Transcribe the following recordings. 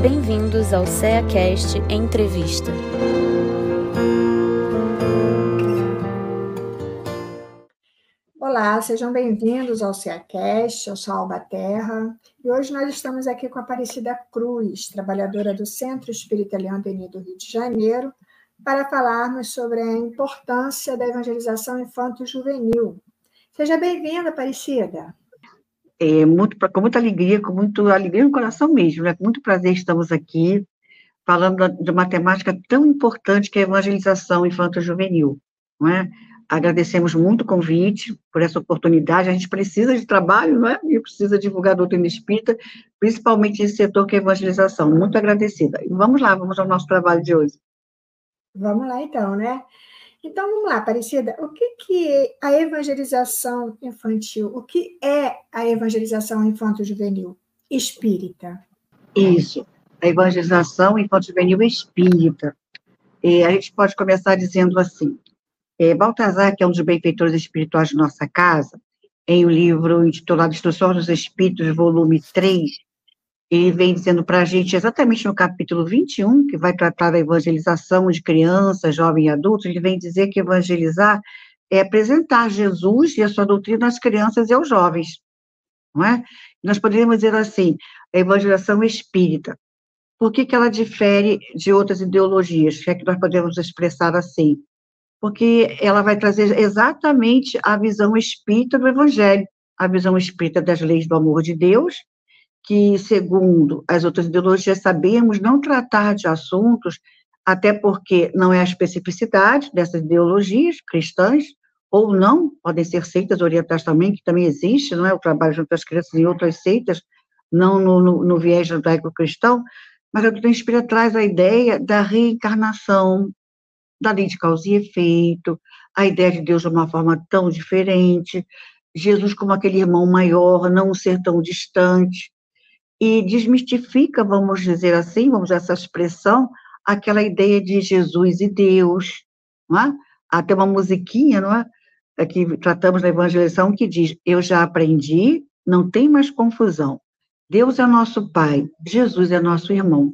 Bem-vindos ao CEACast Entrevista. Olá, sejam bem-vindos ao CEACast, eu sou Alba Terra, e hoje nós estamos aqui com a Aparecida Cruz, trabalhadora do Centro Espírita Denis do Rio de Janeiro, para falarmos sobre a importância da evangelização infanto-juvenil. Seja bem-vinda, Aparecida é, muito, com muita alegria, com muito alegria no coração mesmo, né? Com muito prazer estamos aqui falando de uma temática tão importante que é a evangelização infanto-juvenil, é? Agradecemos muito o convite, por essa oportunidade, a gente precisa de trabalho, não é? E precisa divulgar a doutrina espírita, principalmente esse setor que é a evangelização, muito agradecida. E vamos lá, vamos ao nosso trabalho de hoje. Vamos lá então, né? Então, vamos lá, Aparecida, o que, que é a evangelização infantil? O que é a evangelização infanto-juvenil espírita? Isso, a evangelização infanto-juvenil espírita. E a gente pode começar dizendo assim, é, Baltazar, que é um dos benfeitores espirituais de nossa casa, em um livro intitulado Instruções dos Espíritos, volume 3, ele vem dizendo para a gente, exatamente no capítulo 21, que vai tratar da evangelização de crianças, jovens e adultos, ele vem dizer que evangelizar é apresentar Jesus e a sua doutrina às crianças e aos jovens, não é? Nós poderíamos dizer assim, a evangelização espírita. Por que, que ela difere de outras ideologias? Que é que nós podemos expressar assim? Porque ela vai trazer exatamente a visão espírita do evangelho, a visão espírita das leis do amor de Deus, que, segundo as outras ideologias, sabemos não tratar de assuntos, até porque não é a especificidade dessas ideologias cristãs, ou não, podem ser seitas orientais também, que também existe, não é? O trabalho junto às crianças em outras seitas, não no, no, no viés judaico-cristão, mas a doutrina espírita traz a ideia da reencarnação, da lei de causa e efeito, a ideia de Deus de uma forma tão diferente, Jesus como aquele irmão maior, não ser tão distante, e desmistifica, vamos dizer assim, vamos essa expressão, aquela ideia de Jesus e Deus, não é? Até uma musiquinha, não é? é? Que tratamos na evangelização que diz: Eu já aprendi, não tem mais confusão. Deus é nosso Pai, Jesus é nosso irmão.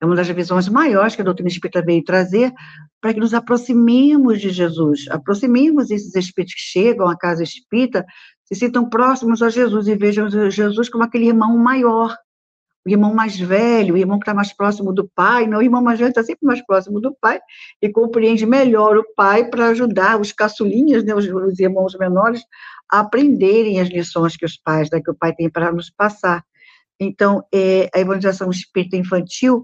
É uma das visões maiores que a doutrina espírita veio trazer para que nos aproximemos de Jesus, aproximemos esses espíritos que chegam à casa espírita se sintam próximos a Jesus e vejam Jesus como aquele irmão maior, o irmão mais velho, o irmão que está mais próximo do pai, não, o irmão mais velho está sempre mais próximo do pai e compreende melhor o pai para ajudar os caçulinhas, né, os, os, irmãos menores, a aprenderem as lições que os pais, né, que o pai tem para nos passar. Então, é, a evangelização espírita infantil,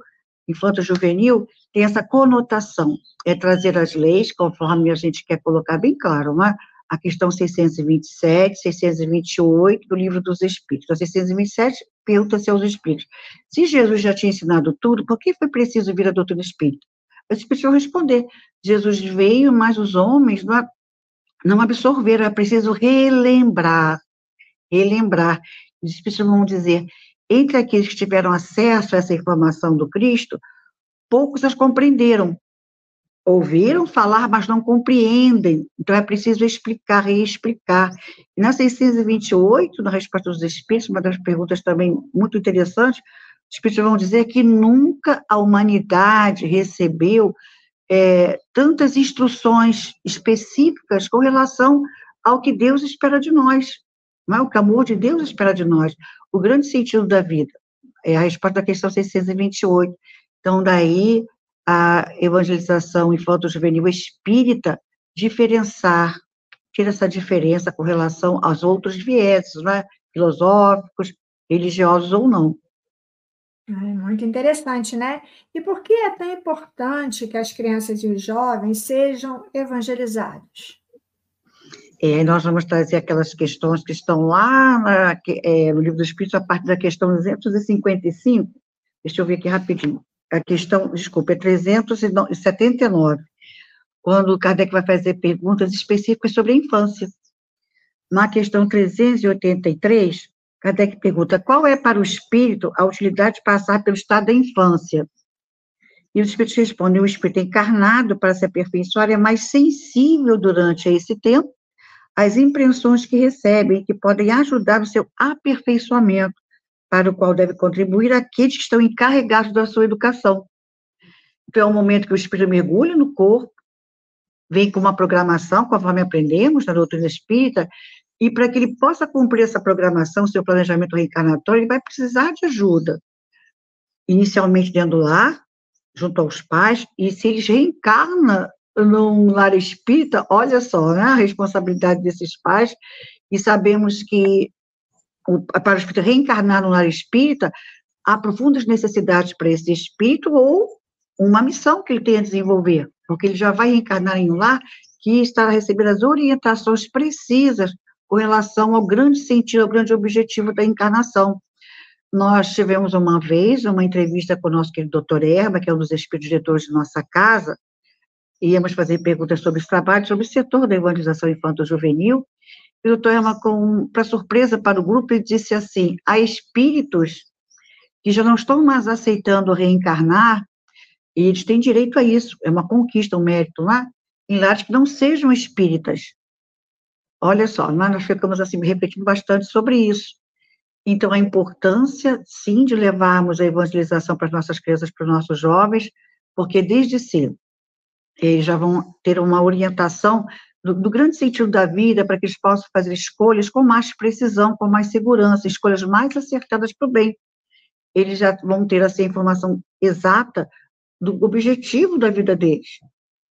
infanto-juvenil, tem essa conotação, é trazer as leis, conforme a gente quer colocar bem claro, não é? A questão 627, 628 do Livro dos Espíritos. A 627 pergunta-se aos Espíritos: se Jesus já tinha ensinado tudo, por que foi preciso vir a doutrina espírita? Os Espíritos vão responder: Jesus veio, mas os homens não, não absorveram, é preciso relembrar. Relembrar. Os Espíritos vão dizer: entre aqueles que tiveram acesso a essa informação do Cristo, poucos as compreenderam, ouviram falar, mas não compreendem. Então é preciso explicar, reexplicar. E na 628, na resposta dos Espíritos, uma das perguntas também muito interessantes, os Espíritos vão dizer que nunca a humanidade recebeu é, tantas instruções específicas com relação ao que Deus espera de nós, não é? o que o amor de Deus espera de nós, o grande sentido da vida. É a resposta da questão 628. Então, daí, a evangelização infanto-juvenil espírita diferenciar, tira essa diferença com relação aos outros vieses, né? filosóficos, religiosos ou não. É muito interessante, né? E por que é tão importante que as crianças e os jovens sejam evangelizados? É, nós vamos trazer aquelas questões que estão lá na, é, no Livro do Espírito, a partir da questão 255. Deixa eu ver aqui rapidinho a questão, desculpa, é 379, quando Kardec vai fazer perguntas específicas sobre a infância. Na questão 383, Kardec pergunta qual é para o espírito a utilidade de passar pelo estado da infância. E os espíritos respondem: o espírito encarnado, para se aperfeiçoar, é mais sensível durante esse tempo às impressões que recebe que podem ajudar no seu aperfeiçoamento, para o qual deve contribuir aqueles que estão encarregados da sua educação. Então, é o momento que o espírito mergulha no corpo, vem com uma programação, conforme aprendemos na doutrina espírita, e para que ele possa cumprir essa programação, seu planejamento reencarnatório, ele vai precisar de ajuda. Inicialmente dentro do lar, junto aos pais, e se ele reencarna num lar espírita, olha só, né, a responsabilidade desses pais, e sabemos que para o espírito reencarnar no lar espírita, há profundas necessidades para esse espírito ou uma missão que ele tem a desenvolver, porque ele já vai reencarnar em um lar que estará recebendo as orientações precisas com relação ao grande sentido, ao grande objetivo da encarnação. Nós tivemos uma vez uma entrevista com o nosso querido doutor Erba, que é um dos espíritos diretores de nossa casa, íamos fazer perguntas sobre os trabalhos, sobre o setor da evangelização infanto-juvenil, e o Erba, para surpresa para o grupo, ele disse assim, há espíritos que já não estão mais aceitando reencarnar, e eles têm direito a isso, é uma conquista, um mérito lá, em lares que não sejam espíritas. Olha só, nós ficamos assim, repetindo bastante sobre isso. Então, a importância, sim, de levarmos a evangelização para as nossas crianças, para os nossos jovens, porque desde cedo eles já vão ter uma orientação do, do, grande sentido da vida, para que eles possam fazer escolhas com mais precisão, com mais segurança, escolhas mais acertadas para o bem. Eles já vão ter, assim, a informação exata do objetivo da vida deles.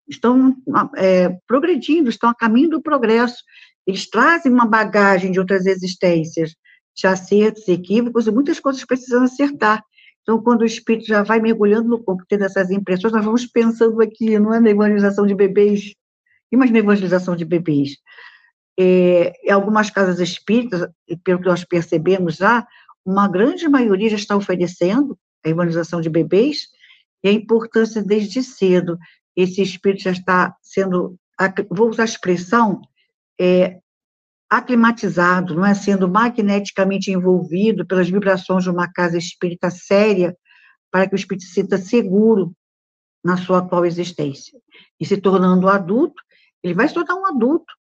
Estão é, progredindo, estão a caminho do progresso, eles trazem uma bagagem de outras existências, de acertos, equívocos, e muitas coisas precisam acertar. Então, quando o espírito já vai mergulhando no corpo, tendo essas impressões, nós vamos pensando aqui, não é na de bebês, imagina a evangelização de bebês. É, em algumas casas espíritas, pelo que nós percebemos já, uma grande maioria já está oferecendo a evangelização de bebês, e a importância desde cedo, esse espírito já está sendo, vou usar a expressão, é, aclimatizado, não é sendo magneticamente envolvido pelas vibrações de uma casa espírita séria, para que o espírito se sinta seguro na sua atual existência. E se tornando adulto, ele vai se tornar um adulto.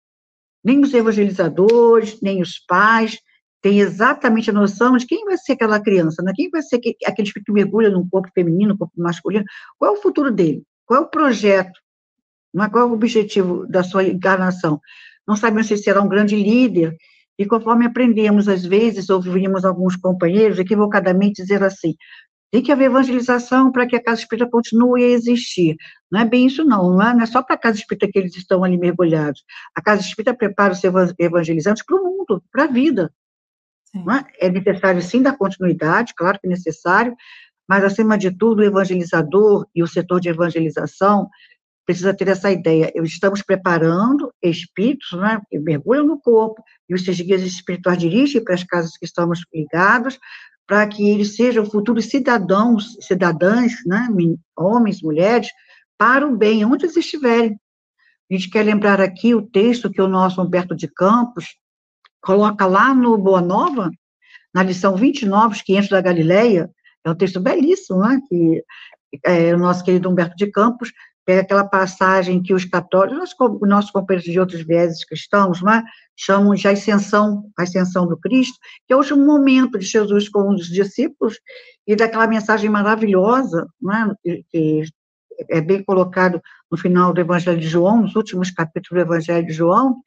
Nem os evangelizadores, nem os pais têm exatamente a noção de quem vai ser aquela criança, né? quem vai ser aquele espírito que mergulha num corpo feminino, corpo masculino, qual é o futuro dele, qual é o projeto, não é? qual é o objetivo da sua encarnação não sabemos se será um grande líder, e conforme aprendemos, às vezes, ouvimos alguns companheiros equivocadamente dizer assim, tem que haver evangelização para que a casa espírita continue a existir. Não é bem isso, não. Não é, não é só para a casa espírita que eles estão ali mergulhados. A casa espírita prepara os evangelizantes para o mundo, para a vida. É? é necessário, sim, dar continuidade, claro que é necessário, mas, acima de tudo, o evangelizador e o setor de evangelização precisa ter essa ideia. Estamos preparando espíritos, né, que mergulham no corpo, e os seus guias espirituais dirigem para as casas que estamos ligados, para que eles sejam futuros cidadãos, cidadãs, né, homens, mulheres, para o bem, onde eles estiverem. A gente quer lembrar aqui o texto que o nosso Humberto de Campos coloca lá no Boa Nova, na lição 29, os 500 da Galileia, é um texto belíssimo, né, que é, o nosso querido Humberto de Campos é aquela passagem que os católicos, os nossos companheiros de outros vieses cristãos, é? chamam de ascensão, ascensão do Cristo, que é o último momento de Jesus com os discípulos, e daquela mensagem maravilhosa, é? que é bem colocado no final do Evangelho de João, nos últimos capítulos do Evangelho de João,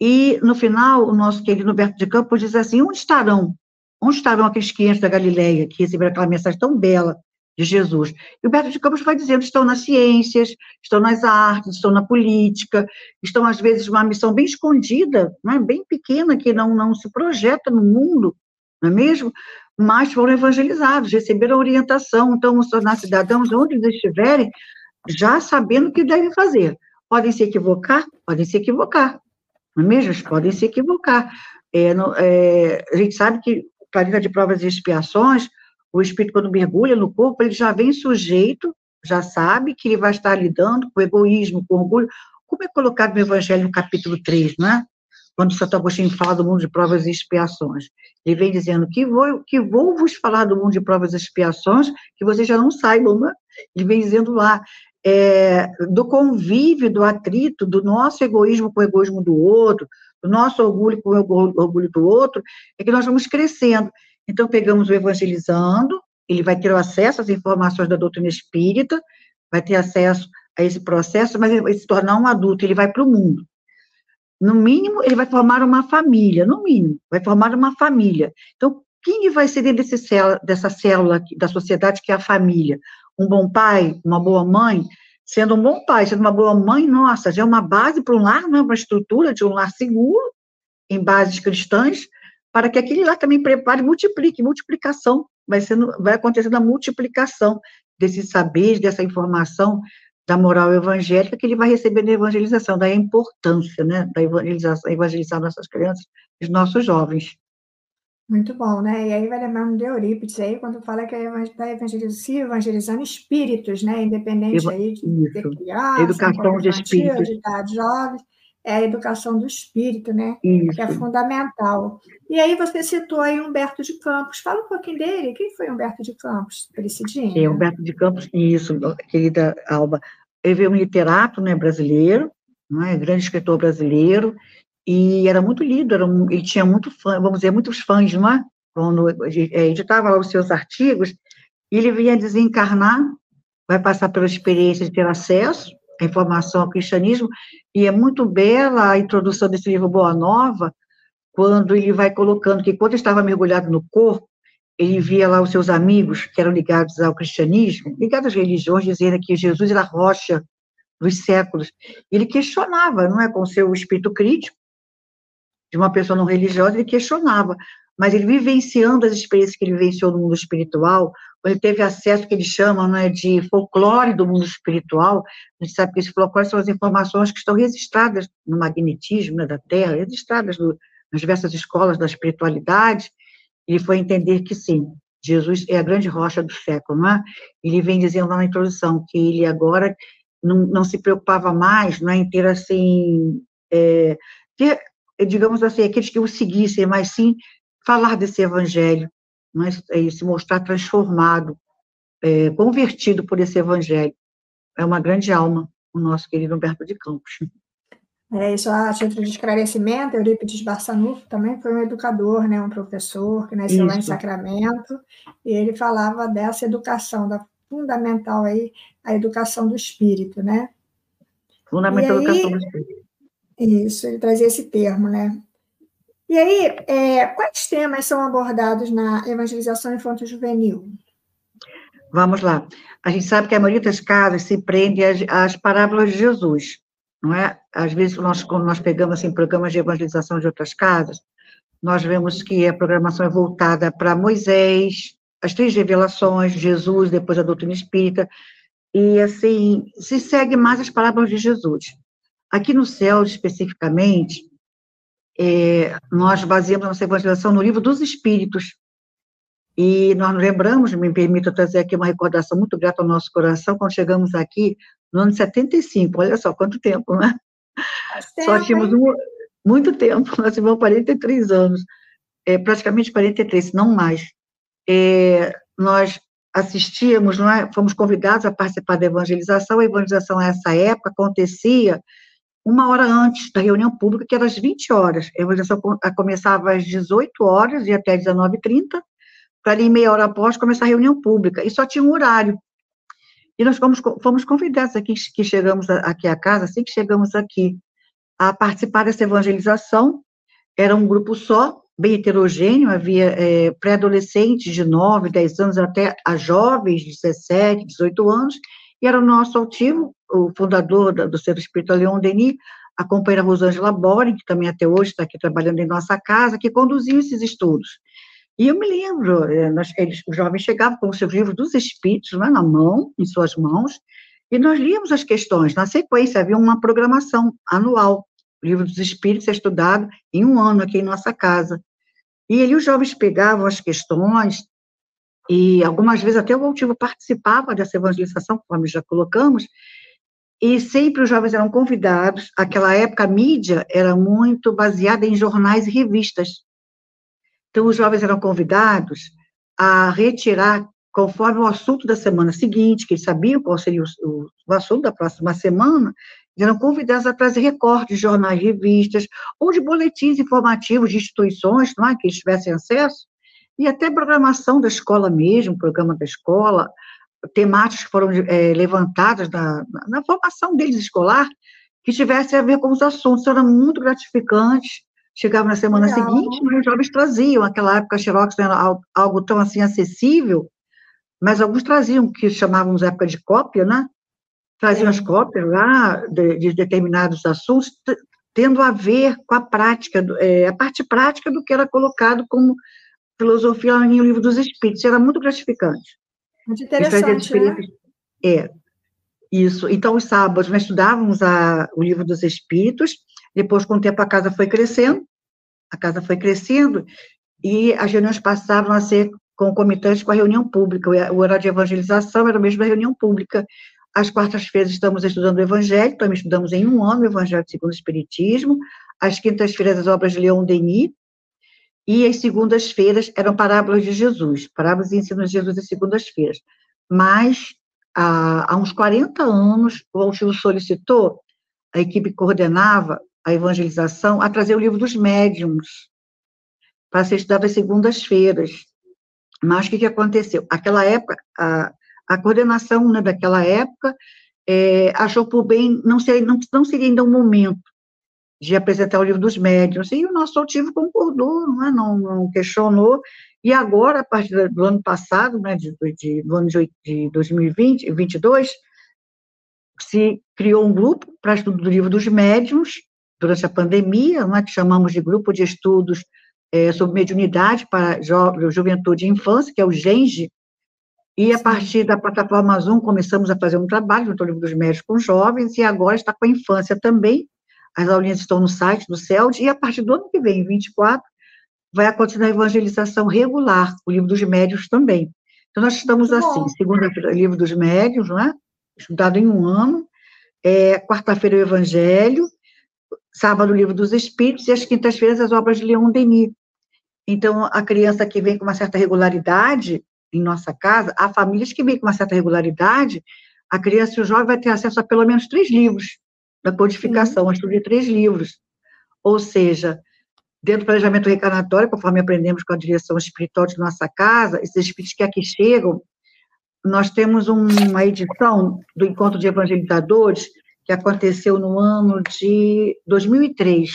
e no final, o nosso querido Roberto de Campos diz assim, onde estarão? Onde estarão aqueles 500 da Galileia que receberam aquela mensagem tão bela de Jesus. E o Beto de Campos vai dizendo, estão nas ciências, estão nas artes, estão na política, estão, às vezes, numa missão bem escondida, né, bem pequena, que não, não se projeta no mundo, não é mesmo? Mas foram evangelizados, receberam orientação, então, se tornar cidadãos onde eles estiverem, já sabendo o que devem fazer. Podem se equivocar? Podem se equivocar, não é mesmo? Podem se equivocar. É, é, a gente sabe que, planeta de provas e expiações, o espírito, quando mergulha no corpo, ele já vem sujeito, já sabe que ele vai estar lidando com egoísmo, com orgulho, como é colocado no Evangelho no capítulo 3, né? Quando Santo Agostinho fala do mundo de provas e expiações. Ele vem dizendo que vou, que vou vos falar do mundo de provas e expiações, que vocês já não saibam, né? Ele vem dizendo lá, é, do convívio, do atrito, do nosso egoísmo com o egoísmo do outro, do nosso orgulho com o orgulho do outro, é que nós vamos crescendo. Então, pegamos o evangelizando, ele vai ter acesso às informações da doutrina espírita, vai ter acesso a esse processo, mas ele vai se tornar um adulto, ele vai para o mundo. No mínimo, ele vai formar uma família, no mínimo, vai formar uma família. Então, quem vai ser desse célula, dessa célula da sociedade que é a família? Um bom pai, uma boa mãe? Sendo um bom pai, sendo uma boa mãe, nossa, já é uma base para um lar, não é uma estrutura de um lar seguro, em bases cristãs, para que aquele lá também prepare multiplique, multiplicação, vai, sendo, vai acontecendo a multiplicação desses saberes, dessa informação da moral evangélica que ele vai receber na evangelização, daí a importância, né, da evangelização, evangelizar nossas crianças e nossos jovens. Muito bom, né? E aí vai lembrando de Eurípides aí, quando fala que está evangelizando, evangelizando espíritos, né? Independente aí de ter criança, educação de espíritos. de jovens, é a educação do espírito, né? Isso. Que é fundamental. E aí você citou aí Humberto de Campos. Fala um pouquinho dele. Quem foi Humberto de Campos? Felicidinho? É, Humberto de Campos, isso, querida Alba. Ele é um literato né, brasileiro, não é? grande escritor brasileiro, e era muito lido, era um, ele tinha muito fã, vamos dizer, muitos fãs, não é? Quando é, editava lá os seus artigos, ele vinha desencarnar, vai passar pela experiência de ter acesso à informação ao cristianismo, e é muito bela a introdução desse livro Boa Nova, quando ele vai colocando que quando estava mergulhado no corpo, ele via lá os seus amigos que eram ligados ao cristianismo, ligados às religiões, dizendo que Jesus era a rocha dos séculos. Ele questionava, não é, com seu espírito crítico, de uma pessoa não religiosa, ele questionava, mas ele vivenciando as experiências que ele vivenciou no mundo espiritual, quando ele teve acesso que eles chamam né, de folclore do mundo espiritual, a gente sabe que esse folclore são as informações que estão registradas no magnetismo né, da Terra, registradas no, nas diversas escolas da espiritualidade, ele foi entender que sim, Jesus é a grande rocha do século, não é? Ele vem dizendo lá na introdução que ele agora não, não se preocupava mais não é, em ter, assim, é, ter digamos assim, aqueles que o seguissem, mas sim falar desse evangelho, mas é, se mostrar transformado, é, convertido por esse evangelho. É uma grande alma, o nosso querido Humberto de Campos. É, isso a título de esclarecimento, Eurípides Barçanufo também foi um educador, né, um professor que nasceu isso. lá em Sacramento, e ele falava dessa educação, da fundamental aí, a educação do espírito, né? Fundamental aí, educação do espírito. Isso, ele trazia esse termo, né? E aí, é, quais temas são abordados na evangelização infanto-juvenil? Vamos lá. A gente sabe que a maioria das casas se prende às, às parábolas de Jesus, não é? Às vezes, nós, quando nós pegamos assim, programas de evangelização de outras casas, nós vemos que a programação é voltada para Moisés, as três revelações, Jesus, depois a doutrina espírita, e assim, se segue mais as parábolas de Jesus. Aqui no céu, especificamente, é, nós baseamos nossa evangelização no livro dos Espíritos. E nós lembramos, me permita trazer aqui uma recordação muito grata ao nosso coração, quando chegamos aqui no ano de 75, olha só quanto tempo, né? Tempo, só tínhamos um, muito tempo, nós tivemos 43 anos, é, praticamente 43, não mais. É, nós assistíamos, não é? fomos convidados a participar da evangelização, a evangelização nessa época acontecia uma hora antes da reunião pública, que era às 20 horas. A evangelização começava às 18 horas e até 19h30, para ali meia hora após começar a reunião pública, e só tinha um horário. E nós fomos, fomos convidados aqui, que chegamos aqui à casa, assim que chegamos aqui, a participar dessa evangelização, era um grupo só, bem heterogêneo, havia é, pré-adolescentes de 9, 10 anos, até a jovens de 17, 18 anos, e era o nosso altivo, o fundador do Centro Espírita Leon Denis, a companheira Rosângela Boring, que também até hoje está aqui trabalhando em nossa casa, que conduziu esses estudos. E eu me lembro, eh, nós, eles, os jovens chegavam com os seus livros dos Espíritos né, na mão, em suas mãos, e nós líamos as questões. Na sequência, havia uma programação anual. O livro dos Espíritos é estudado em um ano aqui em nossa casa. E ali os jovens pegavam as questões, e algumas vezes até o altivo participava dessa evangelização, conforme já colocamos, e sempre os jovens eram convidados. Aquela época a mídia era muito baseada em jornais e revistas. Então os jovens eram convidados a retirar conforme o assunto da semana seguinte, que eles sabiam qual seria o, o assunto da próxima semana, eram convidados a trazer recortes de jornais revistas, ou de boletins informativos de instituições, não é, que eles tivessem acesso, e até programação da escola mesmo, programa da escola, temáticas que foram é, levantadas na, na, formação deles escolar, que tivessem a ver com os assuntos. Era muito gratificante. Chegava na semana seguinte, os jovens traziam. Naquela época, a Xerox não era algo tão assim acessível, mas alguns traziam, que chamávamos época de cópia, né? Traziam é. as cópias lá de, de, determinados assuntos, tendo a ver com a prática, é, a parte prática do que era colocado como filosofia em O Livro dos Espíritos. Era muito gratificante. Muito interessante, né? É, isso. Então, os sábados, nós estudávamos a, o Livro dos Espíritos, depois, com o tempo, a casa foi crescendo, a casa foi crescendo, e as reuniões passavam a ser concomitantes com a reunião pública. O horário de evangelização era o mesmo da reunião pública. Às quartas-feiras estamos estudando o Evangelho, também estudamos em um ano o Evangelho segundo o Espiritismo. Às quintas-feiras, as obras de Leon Denis, e as segundas-feiras eram parábolas de Jesus, parábolas e ensinos de Jesus às segundas-feiras. Mas, há, uns 40 anos, o Altivo solicitou, a equipe coordenava a evangelização, a trazer o livro dos médiums, para ser estudado às segundas-feiras. Mas o que, que aconteceu? Aquela época, a, a coordenação né, daquela época é, achou por bem, não seria, não, não seria ainda um momento de apresentar o livro dos médiuns, e o nosso altivo concordou, não, é? não, não questionou, e agora, a partir do ano passado, né, de, de, do ano de, de 2020, 2022, se criou um grupo para estudo do livro dos médiuns, durante a pandemia, não é, que chamamos de Grupo de Estudos é, sobre Mediunidade para jo Juventude e Infância, que é o GENGE, e a partir da plataforma Zoom começamos a fazer um trabalho junto ao livro dos médios com jovens, e agora está com a infância também, as aulinhas estão no site do CELD, e a partir do ano que vem, 24, vai acontecer a evangelização regular, o livro dos médios também. Então, nós estamos assim, segunda-feira, livro dos médios, não é? Estudado em um ano, é, quarta-feira o Evangelho, sábado o livro dos Espíritos, e às quintas-feiras as obras de Leon Denis. Então, a criança que vem com uma certa regularidade em nossa casa, há famílias que vêm com uma certa regularidade, a criança e o jovem vai ter acesso a pelo menos três livros da codificação, uhum. estudo de três livros. Ou seja, dentro do planejamento reencarnatório, conforme aprendemos com a direção espiritual de nossa casa, esses espíritos que aqui chegam, nós temos uma edição do Encontro de Evangelizadores que aconteceu no ano de 2003.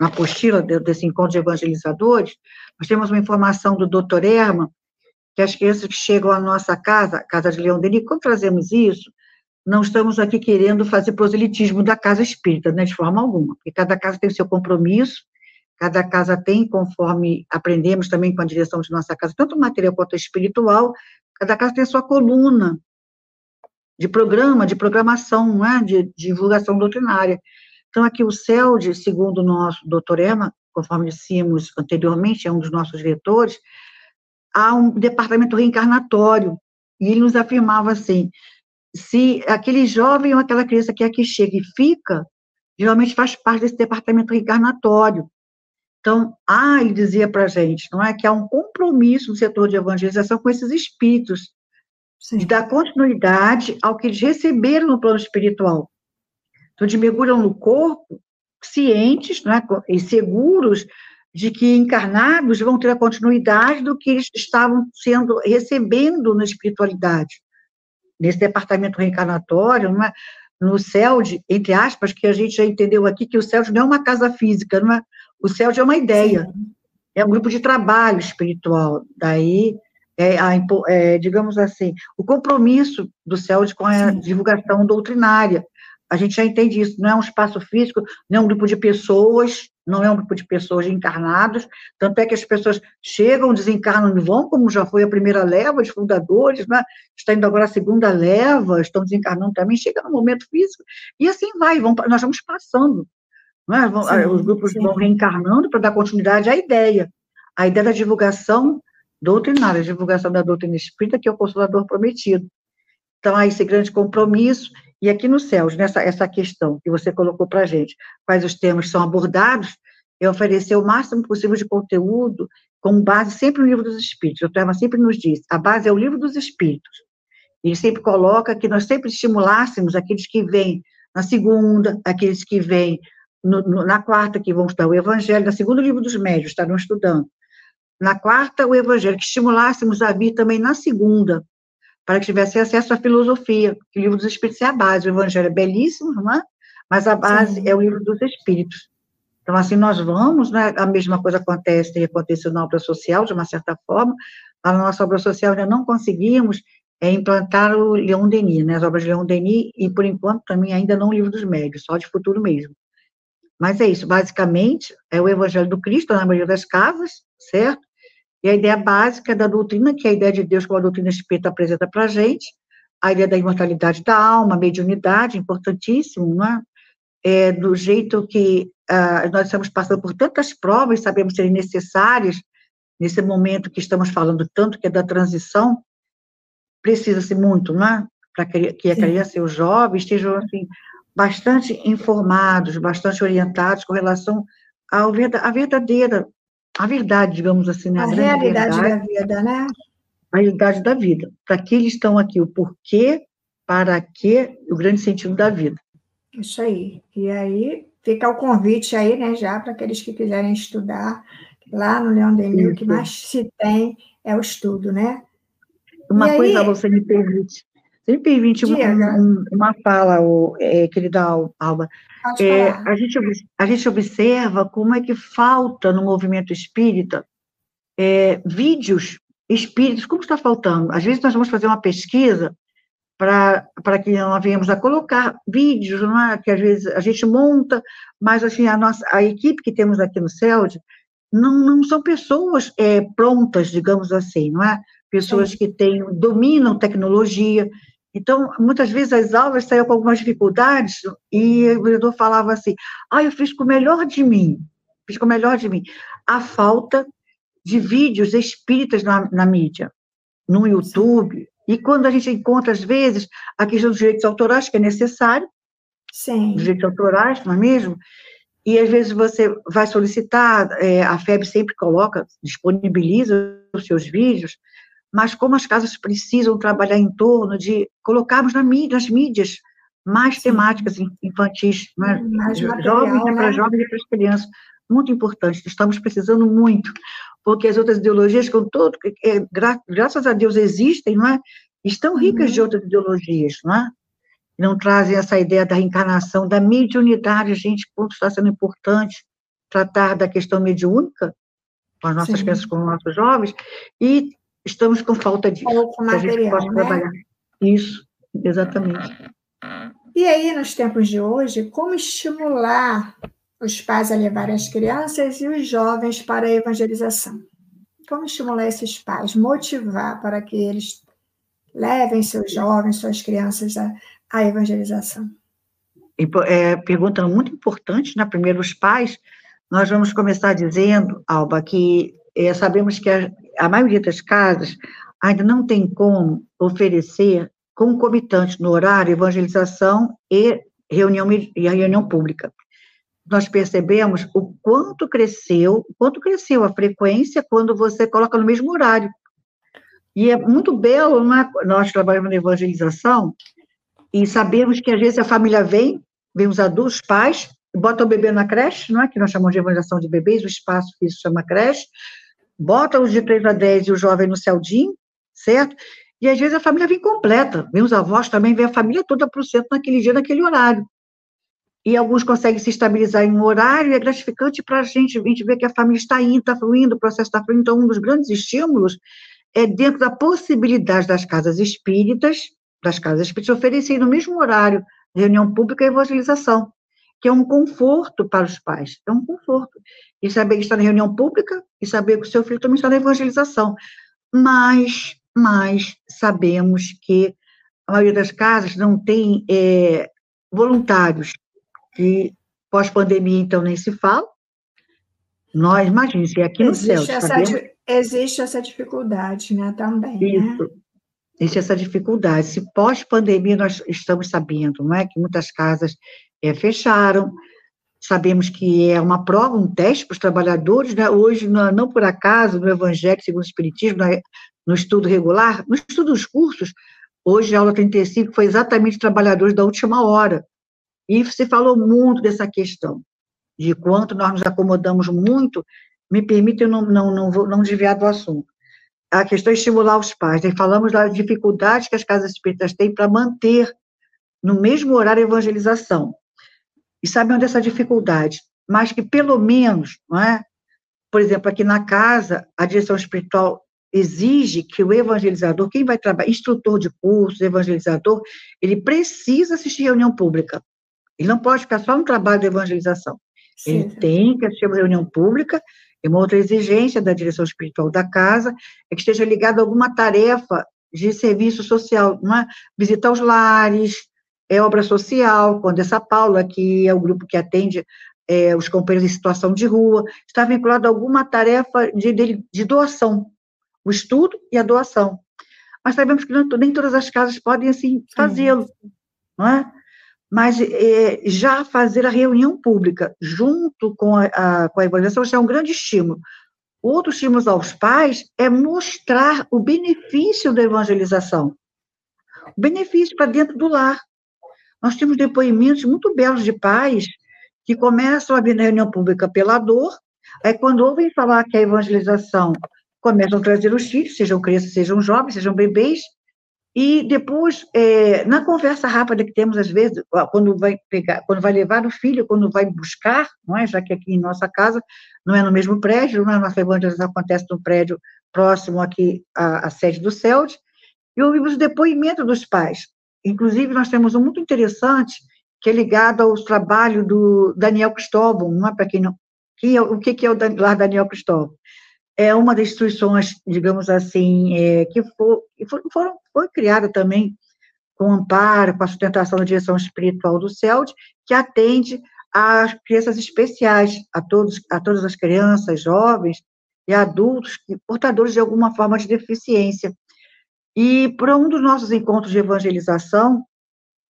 Na apostila desse Encontro de Evangelizadores, nós temos uma informação do Dr. Erma, que as crianças que chegam à nossa casa, Casa de Leão Denis, quando trazemos isso, não estamos aqui querendo fazer proselitismo da casa espírita, né, de forma alguma, porque cada casa tem o seu compromisso, cada casa tem, conforme aprendemos também com a direção de nossa casa, tanto material quanto espiritual, cada casa tem a sua coluna de programa, de programação, né, de, de divulgação doutrinária. Então, aqui o CELD, segundo o nosso doutor Emma, conforme dissemos anteriormente, é um dos nossos diretores, há um departamento reencarnatório, e ele nos afirmava assim, se aquele jovem ou aquela criança que aqui chega e fica, geralmente faz parte desse departamento reencarnatório. Então, ah, ele dizia para a gente, não é que há um compromisso no setor de evangelização com esses espíritos, Sim. de dar continuidade ao que eles receberam no plano espiritual. Então, de mergulham no corpo, cientes não é, e seguros de que encarnados vão ter a continuidade do que eles estavam sendo recebendo na espiritualidade nesse departamento reencarnatório, é? no CELD, entre aspas, que a gente já entendeu aqui que o CELD não é uma casa física, não é? o CELD é uma ideia, Sim. é um grupo de trabalho espiritual, daí, é, a, é, digamos assim, o compromisso do CELD com a Sim. divulgação doutrinária, a gente já entende isso, não é um espaço físico, não é um grupo de pessoas, não é um grupo de pessoas encarnados, tanto é que as pessoas chegam, desencarnam e vão, como já foi a primeira leva de fundadores, né? está indo agora a segunda leva, estão desencarnando também, chega no momento físico, e assim vai, vão, nós vamos passando. Né? Sim, os grupos sim. vão reencarnando para dar continuidade à ideia, a ideia da divulgação doutrinária, a divulgação da doutrina espírita, que é o consolador prometido. Então, há esse grande compromisso, e aqui no CELS, nessa essa questão que você colocou para a gente, quais os temas são abordados, é oferecer o máximo possível de conteúdo com base sempre no livro dos Espíritos. O Terma sempre nos diz, a base é o livro dos Espíritos. Ele sempre coloca que nós sempre estimulássemos aqueles que vêm na segunda, aqueles que vêm no, no, na quarta, que vão estudar o Evangelho, na segunda, o livro dos médios, estarão estudando. na quarta, o Evangelho, que estimulássemos a vir também na segunda, para que tivesse acesso à filosofia, que o livro dos Espíritos é a base. O Evangelho é belíssimo, não é? mas a base Sim. é o livro dos Espíritos. Então, assim, nós vamos, né? a mesma coisa acontece e aconteceu na obra social, de uma certa forma, na nossa obra social ainda não conseguimos é, implantar o Leon Denis, né, as obras de Leon Denis, e por enquanto também ainda não o livro dos médios, só de futuro mesmo. Mas é isso, basicamente, é o Evangelho do Cristo na maioria das casas, certo? E a ideia básica da doutrina, que é a ideia de Deus como a doutrina espírita apresenta para a gente, a ideia da imortalidade da alma, mediunidade, importantíssimo, não é? é do jeito que uh, nós estamos passando por tantas provas, sabemos serem necessárias, nesse momento que estamos falando tanto, que é da transição, precisa-se muito, né? Para que a criança e os jovens estejam, assim, bastante informados, bastante orientados com relação ao, à verdadeira, a verdade, digamos assim, né? A, a realidade verdade, da vida, né? A realidade da vida. Para que eles estão aqui, o porquê, para que, o grande sentido da vida. Isso aí. E aí fica o convite aí, né, já para aqueles que quiserem estudar lá no Leão Denis, o que mais se tem é o estudo, né? Uma e coisa, aí... você me permite. Você me permite uma, uma fala, o, é, querida Alba. É, a, gente, a gente observa como é que falta no movimento espírita é, vídeos espíritos, como está faltando? Às vezes nós vamos fazer uma pesquisa para que não venhamos a colocar vídeos, não é? que às vezes a gente monta, mas assim, a, nossa, a equipe que temos aqui no CELD não, não são pessoas é, prontas, digamos assim, não é? Pessoas que têm, dominam tecnologia. Então, muitas vezes as aulas saíam com algumas dificuldades e o vereador falava assim, ah, eu fiz com o melhor de mim, fiz com o melhor de mim. A falta de vídeos espíritas na, na mídia, no YouTube, e quando a gente encontra, às vezes, a questão dos direitos autorais, que é necessário, Sim. Os direitos autorais, não é mesmo? E às vezes você vai solicitar, é, a FEB sempre coloca, disponibiliza os seus vídeos, mas como as casas precisam trabalhar em torno de colocarmos na mídia, nas mídias mais Sim. temáticas infantis, né? jovens né? para jovens e para as crianças, muito importante, estamos precisando muito, porque as outras ideologias, com todo, é, gra, graças a Deus existem, não é? estão ricas uhum. de outras ideologias, não é? não trazem essa ideia da reencarnação, da mediunidade, gente, quanto está sendo importante tratar da questão mediúnica com as nossas Sim. crianças, com os nossos jovens, e estamos com falta disso. Pouco material, né? trabalhar. Isso, exatamente. E aí, nos tempos de hoje, como estimular os pais a levarem as crianças e os jovens para a evangelização? Como estimular esses pais, motivar para que eles levem seus jovens, suas crianças a, a evangelização? É, pergunta muito importante, né? Primeiro, os pais. Nós vamos começar dizendo, Alba, que é, sabemos que a, a maioria das casas ainda não tem como oferecer concomitante no horário evangelização e reunião, e reunião pública. Nós percebemos o quanto cresceu, quanto cresceu a frequência quando você coloca no mesmo horário. E é muito belo, né? nós trabalhamos na evangelização, e sabemos que às vezes a família vem, vem os adultos, pais, bota o bebê na creche, não é? que nós chamamos de evangelização de bebês, o espaço que isso chama creche, bota os de 3 a 10 e o jovem no celdinho, certo? E às vezes a família vem completa, os avós também, vem a família toda para o centro naquele dia, naquele horário. E alguns conseguem se estabilizar em um horário, e é gratificante para a gente, a gente ver que a família está indo, está fluindo, o processo está fluindo. Então, um dos grandes estímulos é dentro da possibilidade das casas espíritas, das casas espíritas oferecerem no mesmo horário reunião pública e evangelização, que é um conforto para os pais, é um conforto. E saber que está na reunião pública e saber que o seu filho também está na evangelização. Mas, mas sabemos que a maioria das casas não tem é, voluntários, que pós-pandemia, então, nem se fala. Nós, imagine, se é aqui no existe céu. Essa. Existe essa dificuldade, né, também. Né? Isso. Né? Existe essa dificuldade. Se pós-pandemia nós estamos sabendo, não é, que muitas casas é, fecharam, sabemos que é uma prova, um teste para os trabalhadores, né? hoje, não, por acaso, no Evangelho segundo o Espiritismo, no estudo regular, no estudo dos cursos, hoje a aula 35 foi exatamente trabalhadores da última hora, e se falou muito dessa questão, de quanto nós nos acomodamos muito me permite eu não, não, não, vou, não desviar do assunto. A questão é estimular os pais. E falamos das dificuldades que as casas espíritas têm para manter no mesmo horário a evangelização. E sabem dessa dificuldade, mas que pelo menos, não é? Por exemplo, aqui na casa, a direção espiritual exige que o evangelizador, quem vai trabalhar, instrutor de cursos, evangelizador, ele precisa assistir reunião pública. Ele não pode ficar só no trabalho de evangelização. Sim. Ele tem que assistir uma reunião pública, e uma outra exigência da direção espiritual da casa é que esteja ligado a alguma tarefa de serviço social, não é? visitar os lares, é obra social, quando essa Paula, que é o grupo que atende é, os companheiros em situação de rua, está vinculado a alguma tarefa de, de, de doação, o estudo e a doação. Mas sabemos que não, nem todas as casas podem, assim, fazê-lo, não é? Mas é, já fazer a reunião pública junto com a, a, com a evangelização é um grande estímulo. Outro estímulo aos pais é mostrar o benefício da evangelização. O benefício para dentro do lar. Nós temos depoimentos muito belos de pais que começam a vir na reunião pública pela dor, aí quando ouvem falar que a evangelização começam a trazer os filhos, sejam crianças, sejam jovens, sejam bebês, e depois, é, na conversa rápida que temos, às vezes, quando vai pegar, quando vai levar o filho, quando vai buscar, não é? já que aqui em nossa casa não é no mesmo prédio, não é? nossa evangelização acontece no prédio próximo aqui à, à sede do CELD, e ouvimos o depoimento dos pais. Inclusive, nós temos um muito interessante, que é ligado ao trabalho do Daniel Cristóvão, não é para quem não. É, o que, é o lar Daniel Cristóvão? É uma das instituições, digamos assim, é, que, foram, foi criada também com amparo, com a sustentação da direção espiritual do CELD, que atende às crianças especiais, a, todos, a todas as crianças, jovens e adultos portadores de alguma forma de deficiência. E para um dos nossos encontros de evangelização,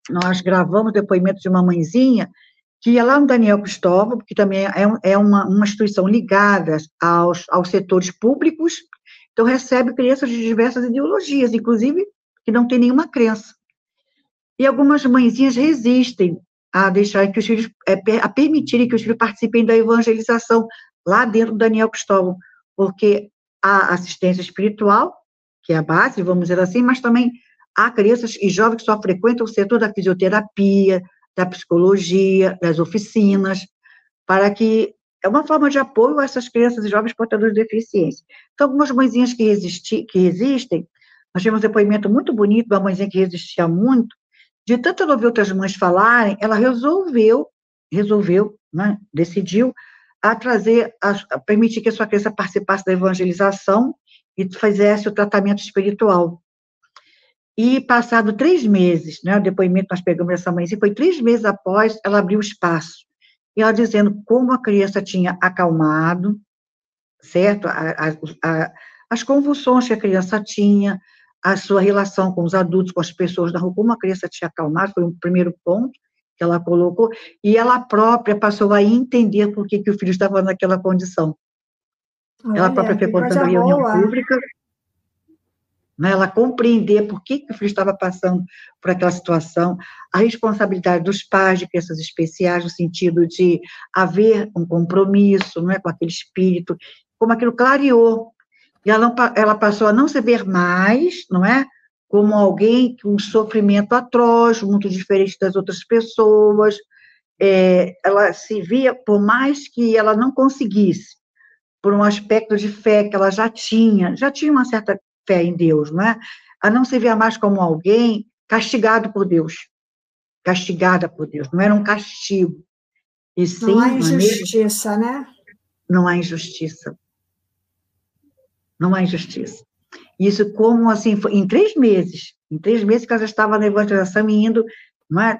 nós gravamos depoimento de uma mãezinha que ia lá no Daniel Cristóvão, que também é, é uma, uma instituição ligada aos, aos setores públicos, então recebe crianças de diversas ideologias, inclusive que não tem nenhuma crença. E algumas mãezinhas resistem a deixar que os filhos, é, a permitirem que os filhos participem da evangelização lá dentro do Daniel Cristóvão, porque a assistência espiritual, que é a base, vamos dizer assim, mas também há crianças e jovens que só frequentam o setor da fisioterapia, da psicologia, das oficinas, para que é uma forma de apoio a essas crianças e jovens portadores de deficiência. Então, algumas mãezinhas que, resisti, que resistem, nós tivemos um depoimento muito bonito de uma mãezinha que resistia muito, de tanto ouvir outras mães falarem, ela resolveu, resolveu, né, decidiu, a trazer, a, a permitir que a sua criança participasse da evangelização e fizesse o tratamento espiritual. E passado três meses, né, o depoimento nós pegamos mãe, foi três meses após ela abrir o espaço. E ela dizendo como a criança tinha acalmado, certo? A, a, a, as convulsões que a criança tinha, a sua relação com os adultos, com as pessoas da rua, como a criança tinha acalmado, foi um primeiro ponto que ela colocou, e ela própria passou a entender por que, que o filho estava naquela condição. Olha, ela própria frequentando a reunião boa. pública, né, ela compreender por que, que o filho estava passando por aquela situação, a responsabilidade dos pais de crianças especiais, no sentido de haver um compromisso não é, com aquele espírito, como aquilo clareou. E ela, ela passou a não se ver mais, não é? Como alguém com um sofrimento atroz, muito diferente das outras pessoas. É, ela se via, por mais que ela não conseguisse, por um aspecto de fé que ela já tinha, já tinha uma certa fé em Deus, não é? A não se ver mais como alguém castigado por Deus, castigada por Deus, não era um castigo. E sim, não há injustiça, né? Não há injustiça. Não há injustiça. Isso como, assim, em três meses, em três meses que ela já estava na evangelização e indo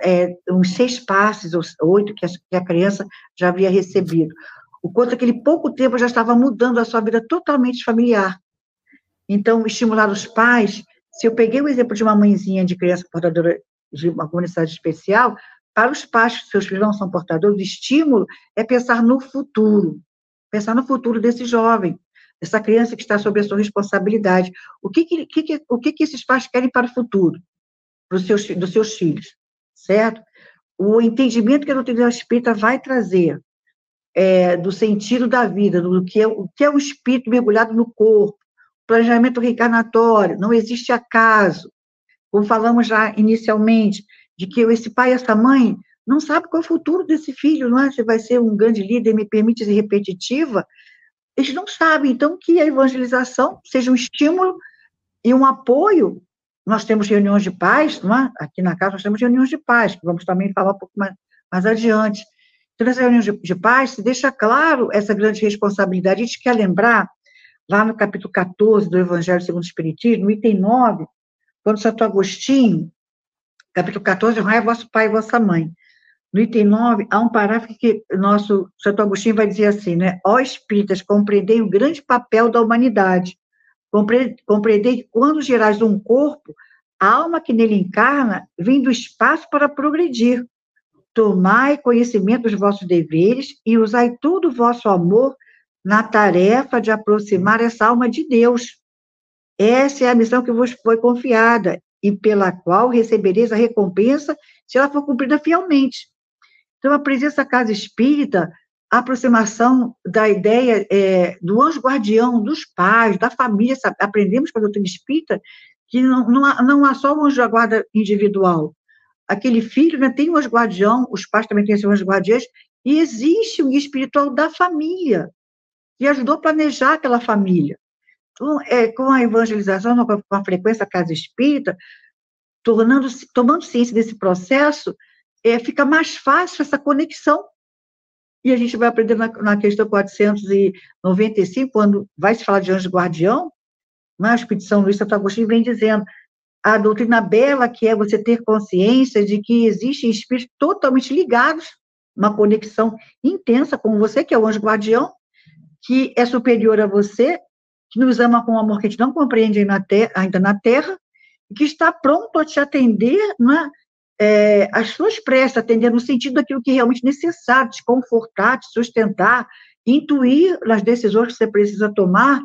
é, é, uns seis passos, ou oito, que a, que a criança já havia recebido. O quanto aquele pouco tempo já estava mudando a sua vida totalmente familiar. Então, estimular os pais, se eu peguei o exemplo de uma mãezinha de criança portadora de uma comunidade especial, para os pais que seus filhos não são portadores, o estímulo é pensar no futuro, pensar no futuro desse jovem, dessa criança que está sob a sua responsabilidade. O que, que, que, o que, que esses pais querem para o futuro dos seus, dos seus filhos, certo? O entendimento que a doutrina espírita vai trazer é, do sentido da vida, do que é, o que é o espírito mergulhado no corpo, planejamento reencarnatório, não existe acaso. Como falamos já inicialmente, de que esse pai essa mãe não sabe qual é o futuro desse filho, não é? Se vai ser um grande líder, me permite ser repetitiva, eles não sabem. Então, que a evangelização seja um estímulo e um apoio. Nós temos reuniões de paz, não é? Aqui na casa nós temos reuniões de paz, que vamos também falar um pouco mais, mais adiante. Nessa reunião de, de paz, se deixa claro essa grande responsabilidade. A gente quer lembrar, lá no capítulo 14 do Evangelho segundo o Espiritismo, no item 9, quando Santo Agostinho, capítulo 14, honrai vosso pai e vossa mãe. No item 9, há um parágrafo que nosso Santo Agostinho vai dizer assim, né? Ó espíritas, compreendei o grande papel da humanidade. Compreendei que quando gerais um corpo, a alma que nele encarna vem do espaço para progredir. Tomai conhecimento dos vossos deveres e usai todo o vosso amor na tarefa de aproximar essa alma de Deus. Essa é a missão que vos foi confiada e pela qual recebereis a recompensa se ela for cumprida fielmente. Então, a presença casa espírita, a aproximação da ideia é, do anjo guardião, dos pais, da família, sabe? aprendemos com a doutrina espírita que não, não, há, não há só o anjo da guarda individual. Aquele filho né, tem um guardião, os pais também têm seus anjos guardiães, e existe um espiritual da família, que ajudou a planejar aquela família. Então, é, com a evangelização, com a frequência casa espírita, tornando tomando ciência desse processo, é, fica mais fácil essa conexão. E a gente vai aprender na, na questão 495, quando vai se falar de anjo guardião, na né, expedição Luiz Santo Agostinho vem dizendo a doutrina bela que é você ter consciência de que existem espíritos totalmente ligados, uma conexão intensa com você, que é o anjo guardião, que é superior a você, que nos ama com um amor que a gente não compreende ainda na Terra, e que está pronto a te atender né, é, as suas preces, atender no sentido daquilo que é realmente necessário, te confortar, te sustentar, intuir nas decisões que você precisa tomar.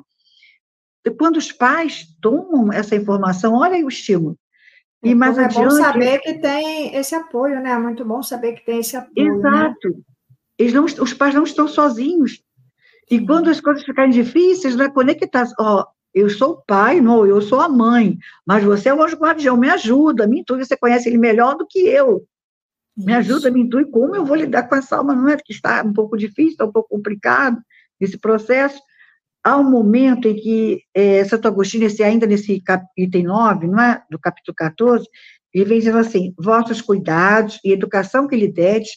Quando os pais tomam essa informação, olha aí o estímulo. E mais é adiante, bom saber que tem esse apoio, né? É muito bom saber que tem esse apoio. Né? Exato. Né? Eles não, os pais não estão sozinhos. E quando as coisas ficarem difíceis, né, conectar, ó, eu sou o pai, não, eu sou a mãe, mas você é o anjo guardião, me ajuda, me intui, você conhece ele melhor do que eu. Me ajuda, me intui como eu vou lidar com essa alma, não é que está um pouco difícil, está um pouco complicado esse processo. Há um momento em que é, Santo Agostinho, esse, ainda nesse item 9, não é? do capítulo 14, ele vem dizendo assim, vossos cuidados e educação que lhe dedes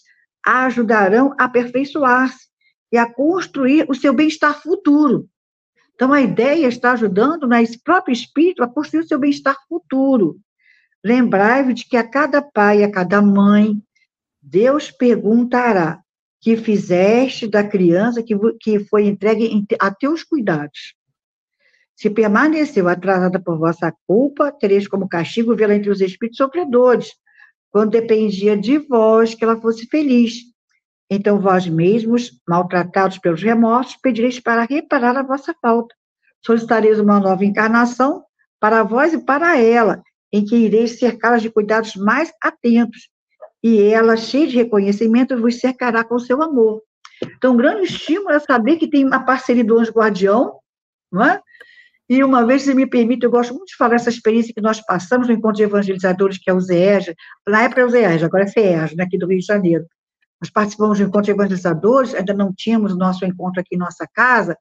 ajudarão a aperfeiçoar-se e a construir o seu bem-estar futuro. Então, a ideia está ajudando né, esse próprio espírito a construir o seu bem-estar futuro. Lembrai-vos de que a cada pai a cada mãe, Deus perguntará: que fizeste da criança que, que foi entregue a teus cuidados? Se permaneceu atrasada por vossa culpa, tereis como castigo vê-la entre os espíritos sofredores, quando dependia de vós que ela fosse feliz. Então, vós mesmos, maltratados pelos remorsos, pedireis para reparar a vossa falta. Solicitareis uma nova encarnação para vós e para ela, em que ireis cercá-las de cuidados mais atentos, e ela, cheia de reconhecimento, vos cercará com seu amor. Então, um grande estímulo é saber que tem uma parceria do anjo guardião, não é? E uma vez, se me permite, eu gosto muito de falar essa experiência que nós passamos no encontro de evangelizadores, que é o ZEEG, na época é o ZEEG, agora é FEEG, né, aqui do Rio de Janeiro. Nós participamos do encontro de evangelizadores, ainda não tínhamos o nosso encontro aqui em nossa casa,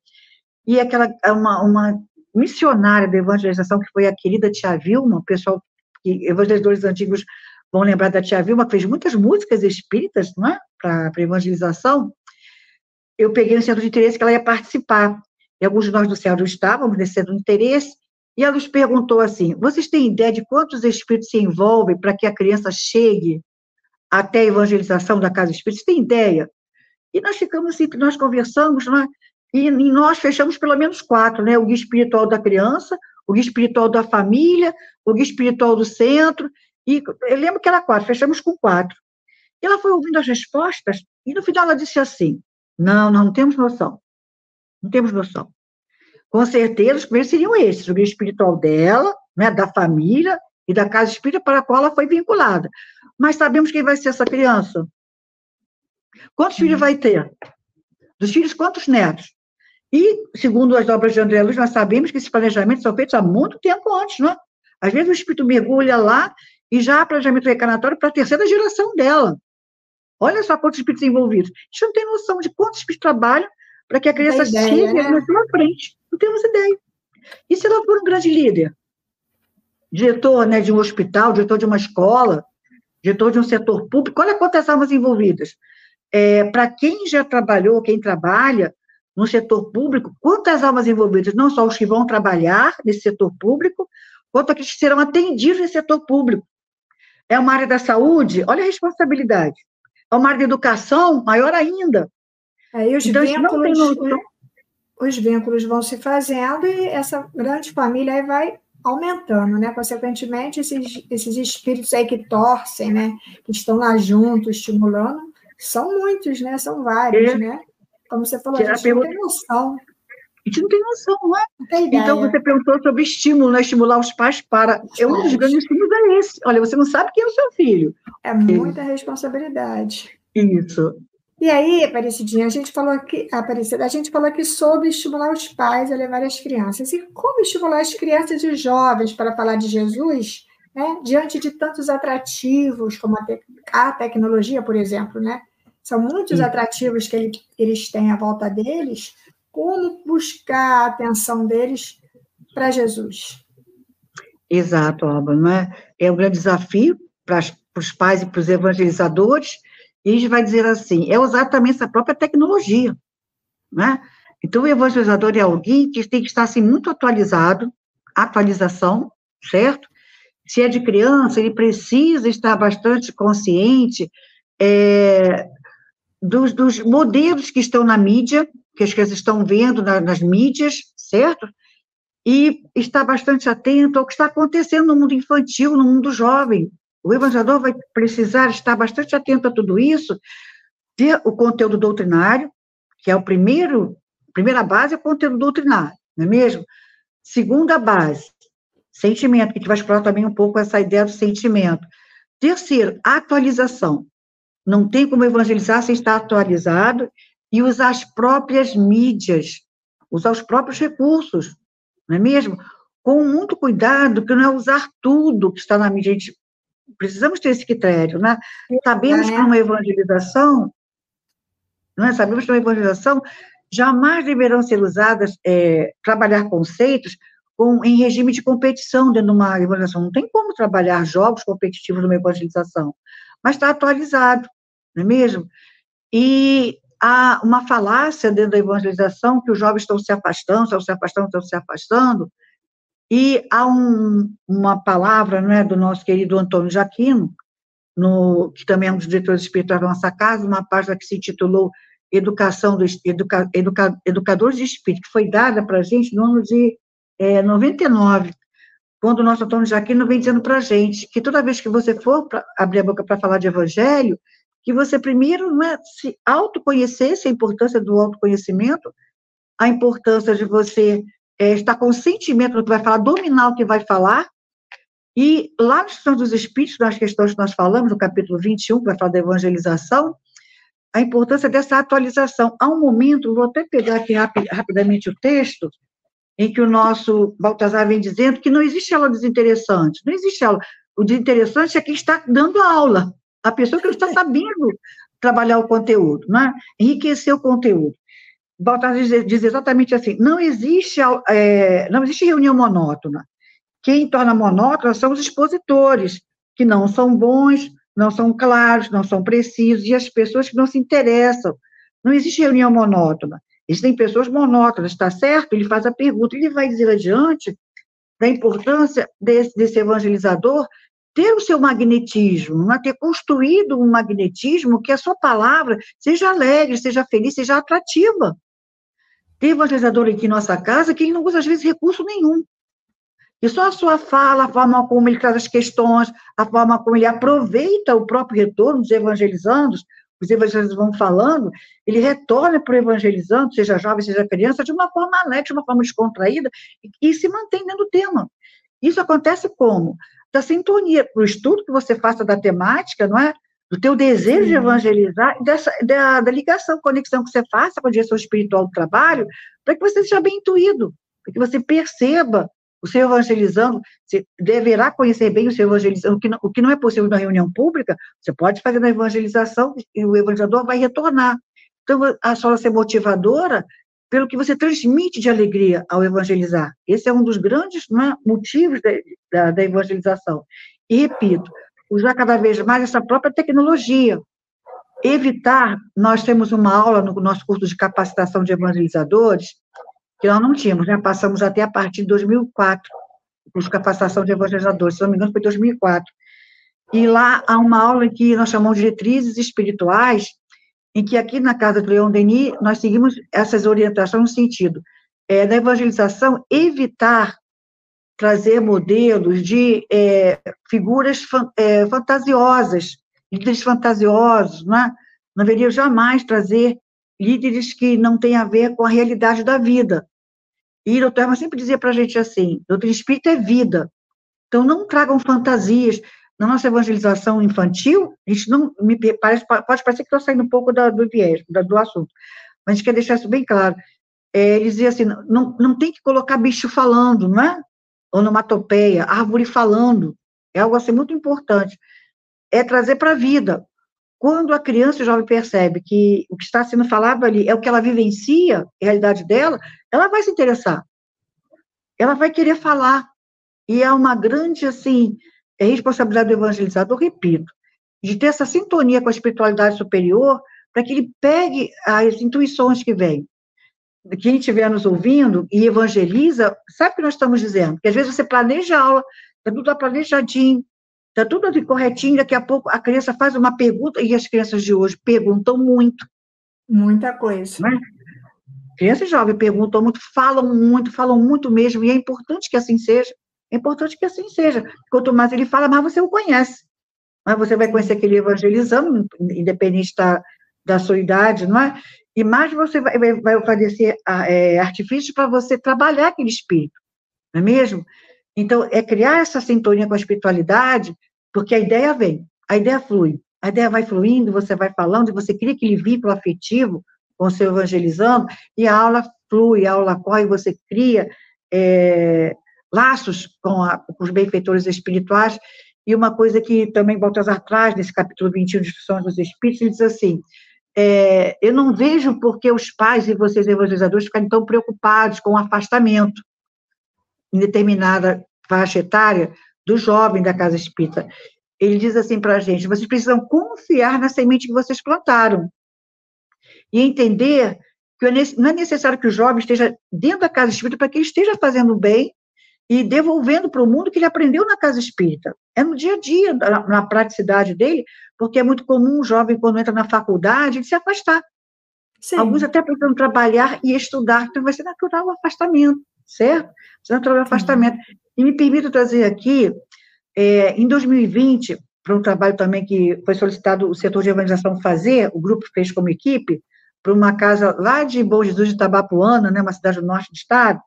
e aquela, uma, uma missionária da evangelização, que foi a querida Tia Vilma, o pessoal, que, evangelizadores antigos vão lembrar da Tia Vilma, que fez muitas músicas espíritas, não é? Para evangelização, eu peguei no centro de interesse que ela ia participar. E alguns de nós do céu estávamos nesse centro de interesse, e ela nos perguntou assim: vocês têm ideia de quantos espíritos se envolvem para que a criança chegue até a evangelização da casa espírita. Você tem ideia? E nós ficamos assim, nós conversamos, né? e, e nós fechamos pelo menos quatro, né? O guia espiritual da criança, o guia espiritual da família, o guia espiritual do centro, e eu lembro que era quatro, fechamos com quatro. E ela foi ouvindo as respostas, e no final ela disse assim: não, não, não temos noção. Não temos noção. Com certeza, os primeiros seriam esses: o guia espiritual dela, né, da família e da casa espírita para a qual ela foi vinculada. Mas sabemos quem vai ser essa criança? Quantos filhos vai ter? Dos filhos, quantos netos? E, segundo as obras de André Luiz, nós sabemos que esses planejamentos são feitos há muito tempo antes, não é? Às vezes o espírito mergulha lá e já há planejamento reencarnatório para a terceira geração dela. Olha só quantos espíritos envolvidos. A gente não tem noção de quantos espíritos trabalham para que a criança chegue né? na sua frente. Não temos ideia. E se ela for um grande líder? Diretor né, de um hospital, diretor de uma escola, diretor de um setor público, olha quantas almas envolvidas. É, para quem já trabalhou, quem trabalha, no setor público, quantas almas envolvidas, não só os que vão trabalhar nesse setor público, quanto aqueles que serão atendidos nesse setor público. É uma área da saúde, olha a responsabilidade. É uma área da educação, maior ainda. Aí os, então, vínculos, né, os vínculos vão se fazendo e essa grande família aí vai aumentando, né? Consequentemente, esses, esses espíritos aí que torcem, né? Que estão lá juntos, estimulando, são muitos, né? São vários, é. né? Como você falou, a gente pergunta... não tem noção. A gente não tem noção, não é? Então, você perguntou sobre estímulo, né? Estimular os pais para. É um dos grandes estímulos é esse. Olha, você não sabe quem é o seu filho. É muita responsabilidade. Isso. E aí, Aparecidinha, a gente falou aqui, Aparecida, a gente falou aqui sobre estimular os pais a levar as crianças. E como estimular as crianças e os jovens para falar de Jesus, né? Diante de tantos atrativos, como a, te a tecnologia, por exemplo, né? São muitos Sim. atrativos que ele, eles têm à volta deles. Como buscar a atenção deles para Jesus? Exato, Alba, não é? É um grande desafio para os pais e para os evangelizadores, e a gente vai dizer assim, é usar também essa própria tecnologia, né? Então, o evangelizador é alguém que tem que estar, assim, muito atualizado, atualização, certo? Se é de criança, ele precisa estar bastante consciente é, dos, dos modelos que estão na mídia, que as crianças estão vendo na, nas mídias, certo? E está bastante atento ao que está acontecendo no mundo infantil, no mundo jovem. O evangelizador vai precisar estar bastante atento a tudo isso, ter o conteúdo doutrinário, que é o primeiro, primeira base é o conteúdo doutrinário, não é mesmo? Segunda base, sentimento, que a gente vai explorar também um pouco essa ideia do sentimento. Terceiro, atualização. Não tem como evangelizar sem estar atualizado e usar as próprias mídias, usar os próprios recursos, não é mesmo? Com muito cuidado, que não é usar tudo que está na mídia. A gente, precisamos ter esse critério, né? Sabemos que uma evangelização, não é? Sabemos que uma evangelização jamais deverão ser usadas, é, trabalhar conceitos com, em regime de competição dentro de uma evangelização. Não tem como trabalhar jogos competitivos numa evangelização mas está atualizado, não é mesmo? E há uma falácia dentro da evangelização que os jovens estão se afastando, estão se afastando, estão se afastando, e há um, uma palavra não é, do nosso querido Antônio Jaquino, no, que também é um dos diretores espirituais da nossa casa, uma página que se intitulou Educação dos Educa, Educa, Educadores de Espírito, que foi dada para a gente no ano de é, 99, quando o nosso Antônio Jaquino vem dizendo para a gente que toda vez que você for abrir a boca para falar de evangelho, que você primeiro não é, se autoconhecesse a importância do autoconhecimento, a importância de você é, estar com sentimento do que vai falar, dominar o que vai falar, e lá nos Santos dos Espíritos, nas questões que nós falamos, no capítulo 21, que vai falar da evangelização, a importância dessa atualização. Há um momento, vou até pegar aqui rapidamente o texto, em que o nosso Baltazar vem dizendo que não existe aula desinteressante, não existe aula. O desinteressante é quem está dando a aula, a pessoa que não está sabendo trabalhar o conteúdo, né? enriquecer o conteúdo. Baltazar diz, diz exatamente assim: não existe, é, não existe reunião monótona. Quem torna monótona são os expositores, que não são bons, não são claros, não são precisos, e as pessoas que não se interessam. Não existe reunião monótona. Existem pessoas monótonas, está certo? Ele faz a pergunta, ele vai dizer adiante da importância desse, desse evangelizador ter o seu magnetismo, né? ter construído um magnetismo que a sua palavra seja alegre, seja feliz, seja atrativa. Tem evangelizador aqui em nossa casa que ele não usa, às vezes, recurso nenhum. E só a sua fala, a forma como ele traz as questões, a forma como ele aproveita o próprio retorno dos evangelizandos, os evangelizadores vão falando, ele retorna para o evangelizando, seja jovem, seja criança, de uma forma alegre, de uma forma descontraída, e, e se mantém dentro do tema. Isso acontece como? Da sintonia, para o estudo que você faça da temática, não é? do teu desejo de evangelizar, dessa, da, da ligação, conexão que você faça com a direção espiritual do trabalho, para que você seja bem intuído, para que você perceba o seu evangelizando, você deverá conhecer bem o seu evangelizando, o que, não, o que não é possível na reunião pública, você pode fazer na evangelização e o evangelizador vai retornar. Então, a sua ser motivadora pelo que você transmite de alegria ao evangelizar. Esse é um dos grandes é, motivos da, da, da evangelização. E repito, usar cada vez mais essa própria tecnologia. Evitar, nós temos uma aula no nosso curso de capacitação de evangelizadores, que nós não tínhamos, né? Passamos até a partir de 2004, o curso de capacitação de evangelizadores, se não me engano, foi 2004. E lá há uma aula que nós chamamos de diretrizes espirituais, em que aqui na Casa do Leão Denis, nós seguimos essas orientações no sentido é, da evangelização, evitar trazer modelos de é, figuras é, fantasiosas, líderes fantasiosos, né? não deveria jamais trazer líderes que não têm a ver com a realidade da vida. E o doutor sempre dizia para a gente assim, doutor Espírito é vida, então não tragam fantasias. Na nossa evangelização infantil, a gente não, me parece, pode parecer que estou saindo um pouco da, do viés, da, do assunto, mas a gente quer deixar isso bem claro. É, ele dizia assim, não, não tem que colocar bicho falando, não é? onomatopeia, árvore falando, é algo assim muito importante. É trazer para a vida. Quando a criança o jovem percebe que o que está sendo falado ali é o que ela vivencia, a realidade dela, ela vai se interessar. Ela vai querer falar. E é uma grande, assim, é responsabilidade do evangelizador, repito, de ter essa sintonia com a espiritualidade superior, para que ele pegue as intuições que vêm quem estiver nos ouvindo e evangeliza, sabe o que nós estamos dizendo? Que às vezes você planeja a aula, está tudo planejadinho, está tudo ali corretinho, daqui a pouco a criança faz uma pergunta, e as crianças de hoje perguntam muito. Muita coisa. Né? Crianças jovens perguntam muito, falam muito, falam muito mesmo, e é importante que assim seja. É importante que assim seja. Quanto mais ele fala, mais você o conhece. Mas você vai conhecer aquele evangelizando, independente da, da sua idade, não é? e mais você vai, vai oferecer é, artifícios para você trabalhar aquele espírito, não é mesmo? Então, é criar essa sintonia com a espiritualidade, porque a ideia vem, a ideia flui, a ideia vai fluindo, você vai falando, você cria aquele vínculo afetivo com o seu evangelizando, e a aula flui, a aula corre, você cria é, laços com, a, com, os benfeitores espirituais, e uma coisa que também Baltazar traz nesse capítulo 21 de Instruções dos Espíritos, ele diz assim, é, eu não vejo por que os pais e vocês evangelizadores ficarem tão preocupados com o afastamento em determinada faixa etária do jovem da casa espírita. Ele diz assim para a gente: vocês precisam confiar na semente que vocês plantaram e entender que não é necessário que o jovem esteja dentro da casa espírita para que ele esteja fazendo bem e devolvendo para o mundo que ele aprendeu na casa espírita. É no dia a dia, na, na praticidade dele, porque é muito comum um jovem, quando entra na faculdade, se afastar. Sim. Alguns até precisam trabalhar e estudar, então vai ser natural o afastamento, certo? Vai ser natural o afastamento. E me permito trazer aqui, é, em 2020, para um trabalho também que foi solicitado o setor de evangelização fazer, o grupo fez como equipe, para uma casa lá de Bom Jesus de Tabapuana, né, uma cidade do norte do estado,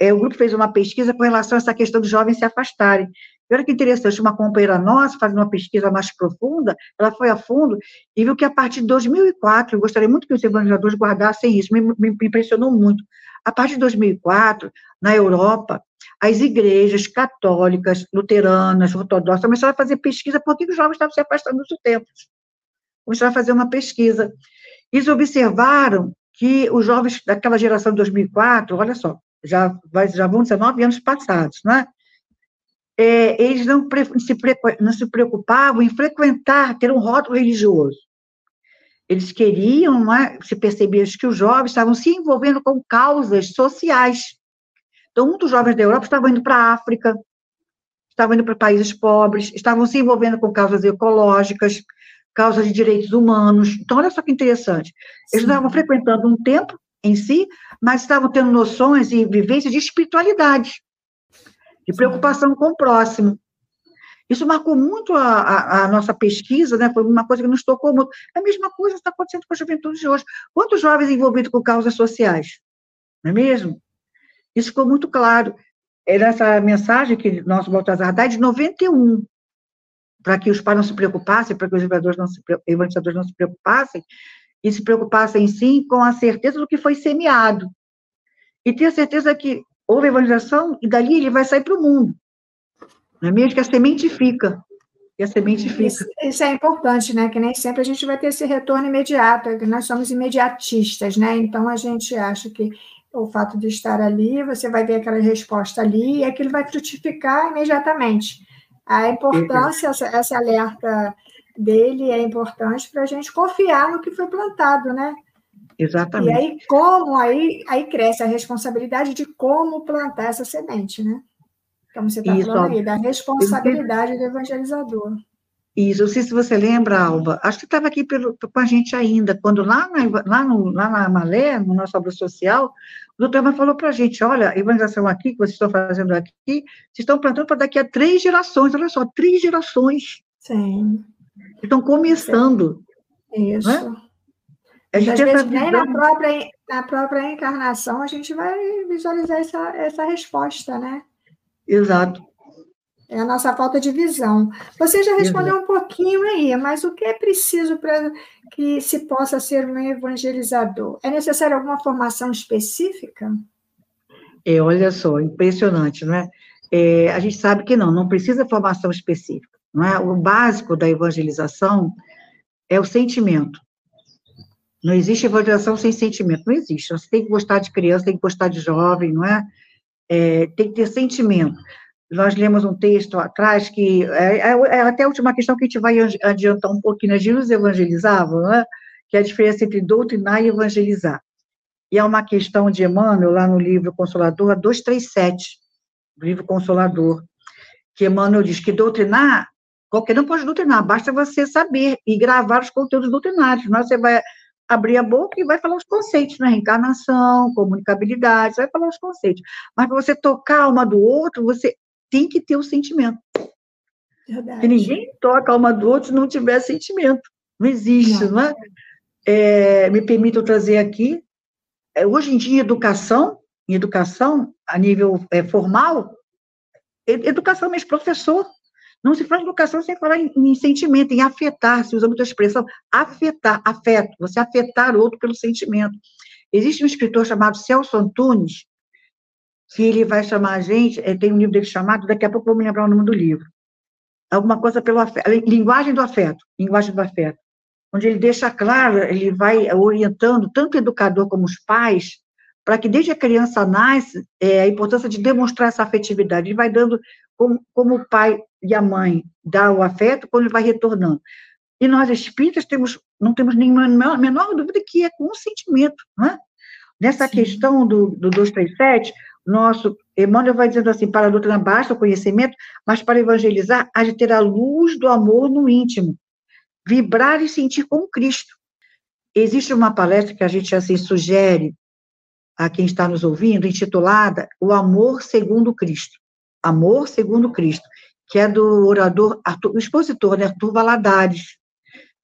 é, o grupo fez uma pesquisa com relação a essa questão dos jovens se afastarem. E olha que interessante, uma companheira nossa, fazendo uma pesquisa mais profunda, ela foi a fundo e viu que a partir de 2004, eu gostaria muito que os evangelizadores guardassem isso, me, me impressionou muito. A partir de 2004, na Europa, as igrejas católicas, luteranas, ortodoxas, começaram a fazer pesquisa por que os jovens estavam se afastando dos templos. Começaram a fazer uma pesquisa. Eles observaram que os jovens daquela geração de 2004, olha só, já, vai, já vão 19 anos passados, né? É, eles não se, não se preocupavam em frequentar, ter um rótulo religioso. Eles queriam, né, se perceber que os jovens estavam se envolvendo com causas sociais. Então, muitos jovens da Europa estavam indo para a África, estavam indo para países pobres, estavam se envolvendo com causas ecológicas, causas de direitos humanos. Então, olha só que interessante. Eles Sim. estavam frequentando um tempo em si, mas estavam tendo noções e vivências de espiritualidade, de preocupação com o próximo. Isso marcou muito a, a, a, nossa pesquisa, né? foi uma coisa que nos tocou muito. A mesma coisa está acontecendo com a juventude de hoje. Quantos jovens envolvidos com causas sociais? Não é mesmo? Isso ficou muito claro. É nessa mensagem que nosso Baltazar dá é de 91. para que os pais não se preocupassem, para que os evangelizadores não se, evangelizadores não se preocupassem, e se preocupassem sim com a certeza do que foi semeado. E ter a certeza que houve evangelização e dali ele vai sair para o mundo. Não é mesmo? Que a semente fica. E a semente fica. Isso, isso, é importante, né? Que nem sempre a gente vai ter esse retorno imediato, que nós somos imediatistas, né? Então a gente acha que o fato de estar ali, você vai ver aquela resposta ali, e aquilo vai frutificar imediatamente. A importância, essa, essa alerta dele é importante para a gente confiar no que foi plantado, né? Exatamente. E aí, como, aí, aí cresce a responsabilidade de como plantar essa semente, né? Como você está falando aí, da responsabilidade do evangelizador. Isso, não sei se você lembra, Alba, acho que estava aqui pelo, com a gente ainda, quando lá na, lá, no, lá na Malé, no nosso obra social, o doutor Emma falou para a gente, olha, a evangelização aqui, que vocês estão fazendo aqui, vocês estão plantando para daqui a três gerações, olha só, três gerações. Sim. Estão começando. Isso. Né? A gente Às vezes, nem na própria, na própria encarnação, a gente vai visualizar essa, essa resposta, né? Exato. É a nossa falta de visão. Você já respondeu Exato. um pouquinho aí, mas o que é preciso para que se possa ser um evangelizador? É necessário alguma formação específica? É, olha só, impressionante, não é? é? A gente sabe que não, não precisa formação específica. É? O básico da evangelização é o sentimento. Não existe evangelização sem sentimento, não existe. Você tem que gostar de criança, tem que gostar de jovem, não é? é tem que ter sentimento. Nós lemos um texto atrás que é, é, é, até a última questão que a gente vai adiantar um pouquinho. Né? Jesus evangelizava, não é? que é a diferença entre doutrinar e evangelizar. E é uma questão de Emmanuel, lá no livro Consolador, 237, livro Consolador, que Emmanuel diz que doutrinar, qualquer um pode doutrinar, basta você saber e gravar os conteúdos doutrinários. Não é? Você vai abrir a boca e vai falar os conceitos, né? Reencarnação, comunicabilidade, você vai falar os conceitos. Mas para você tocar uma do outro, você tem que ter o sentimento. Verdade. Que ninguém toca uma do outro se não tiver sentimento. Não existe, não, não é? é? Me permito trazer aqui, é, hoje em dia, educação, em educação, a nível é, formal, educação mesmo, professor, não se em educação sem falar em, em sentimento, em afetar, se usa muita expressão, afetar, afeto, você afetar o outro pelo sentimento. Existe um escritor chamado Celso Antunes, que ele vai chamar a gente, eh, tem um livro dele chamado, daqui a pouco eu vou me lembrar o nome do livro, alguma coisa pelo afeto, linguagem do afeto, linguagem do afeto, onde ele deixa claro, ele vai orientando tanto o educador como os pais, para que desde a criança nasce, é, a importância de demonstrar essa afetividade, ele vai dando como, como o pai e a mãe dá o afeto quando ele vai retornando. E nós espíritas temos, não temos nenhuma menor dúvida que é com o sentimento, né? Nessa Sim. questão do, do 237, nosso Emmanuel vai dizendo assim, para a doutrina basta o conhecimento, mas para evangelizar, há de ter a luz do amor no íntimo, vibrar e sentir com Cristo. Existe uma palestra que a gente assim sugere a quem está nos ouvindo, intitulada O Amor Segundo Cristo. Amor Segundo Cristo que é do orador, Arthur, o expositor, né, Arthur Valadares.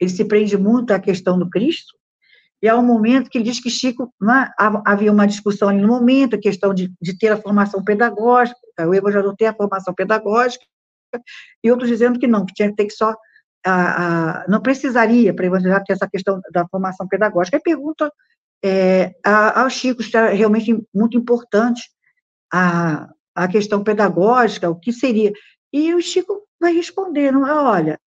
Ele se prende muito à questão do Cristo, e há um momento que ele diz que Chico, né, havia uma discussão ali no momento, a questão de, de ter a formação pedagógica, o evangelho ter a formação pedagógica, e outros dizendo que não, que tinha que ter que só, a, a, não precisaria para evangelizar ter essa questão da formação pedagógica. Aí pergunta é, ao Chico se era realmente muito importante a, a questão pedagógica, o que seria. E o Chico vai responder, não é? Olha,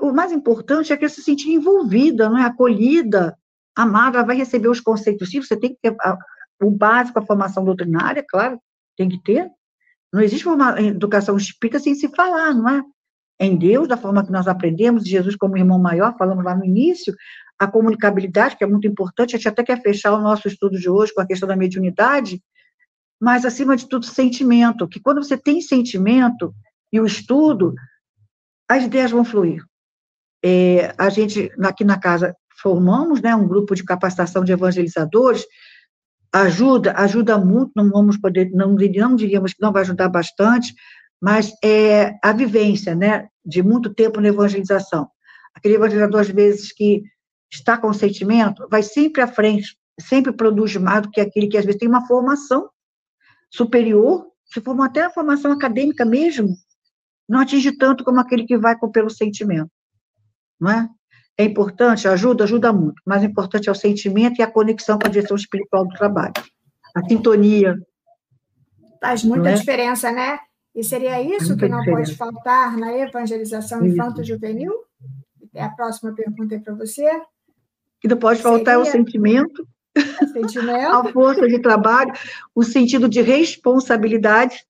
o mais importante é que se sentir envolvida, não é? Acolhida, amada, vai receber os conceitos. Sim, você tem que ter o básico, a formação doutrinária, claro, tem que ter. Não existe uma educação espírita sem se falar, não é? Em Deus, da forma que nós aprendemos, Jesus como irmão maior, falamos lá no início, a comunicabilidade, que é muito importante, a gente até quer fechar o nosso estudo de hoje com a questão da mediunidade, mas, acima de tudo, sentimento, que quando você tem sentimento e o estudo, as ideias vão fluir. É, a gente, aqui na casa, formamos né, um grupo de capacitação de evangelizadores, ajuda, ajuda muito, não vamos poder, não, não diríamos que não vai ajudar bastante, mas é a vivência, né, de muito tempo na evangelização. Aquele evangelizador, às vezes, que está com sentimento, vai sempre à frente, sempre produz mais do que aquele que, às vezes, tem uma formação superior, se for até a formação acadêmica mesmo, não atinge tanto como aquele que vai pelo sentimento, não é? É importante, ajuda, ajuda muito, mas o importante é o sentimento e a conexão com a direção espiritual do trabalho. A sintonia. Faz muita é? diferença, né? E seria isso que não diferença. pode faltar na evangelização infanto-juvenil? É a próxima pergunta aí para você. Que não pode faltar seria... é o sentimento, sentimento. A força de trabalho, o sentido de responsabilidade,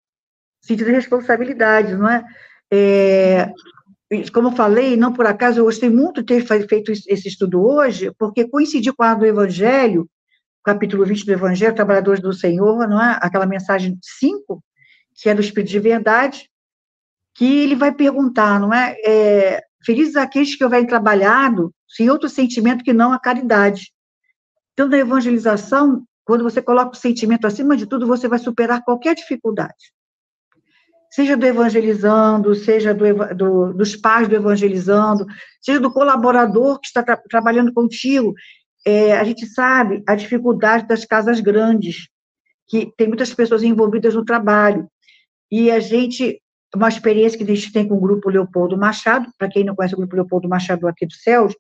sentido de responsabilidade, não é? é como eu falei, não por acaso, eu gostei muito de ter feito esse estudo hoje, porque coincidiu com a do Evangelho, capítulo 20 do Evangelho, Trabalhadores do Senhor, não é? Aquela mensagem 5, que é do Espírito de Verdade, que ele vai perguntar, não é? é Felizes aqueles que houverem trabalhado sem outro sentimento que não a caridade. Então, na evangelização, quando você coloca o sentimento acima de tudo, você vai superar qualquer dificuldade seja do evangelizando, seja do, do, dos pais do evangelizando, seja do colaborador que está tra trabalhando contigo. É, a gente sabe a dificuldade das casas grandes, que tem muitas pessoas envolvidas no trabalho. E a gente, uma experiência que a gente tem com o grupo Leopoldo Machado, para quem não conhece o grupo Leopoldo Machado aqui dos céus,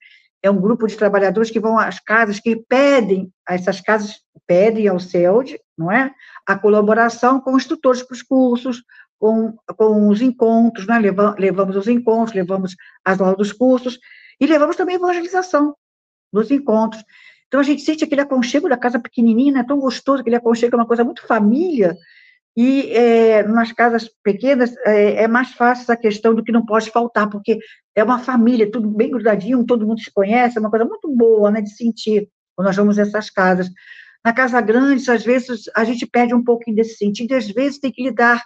é um grupo de trabalhadores que vão às casas, que pedem, essas casas pedem ao CELD, não é? A colaboração com os tutores para os cursos, com, com os encontros, né? levamos, os encontros, levamos as aulas dos cursos, e levamos também a evangelização nos encontros. Então, a gente sente aquele aconchego da casa pequenininha, né? tão gostoso, aquele aconchego é uma coisa muito família, e é, nas casas pequenas é, é, mais fácil essa questão do que não pode faltar, porque é uma família, tudo bem grudadinho, todo mundo se conhece, é uma coisa muito boa né, de sentir quando nós vamos nessas casas. Na casa grande, às vezes, a gente perde um pouquinho desse sentido, e às vezes tem que lidar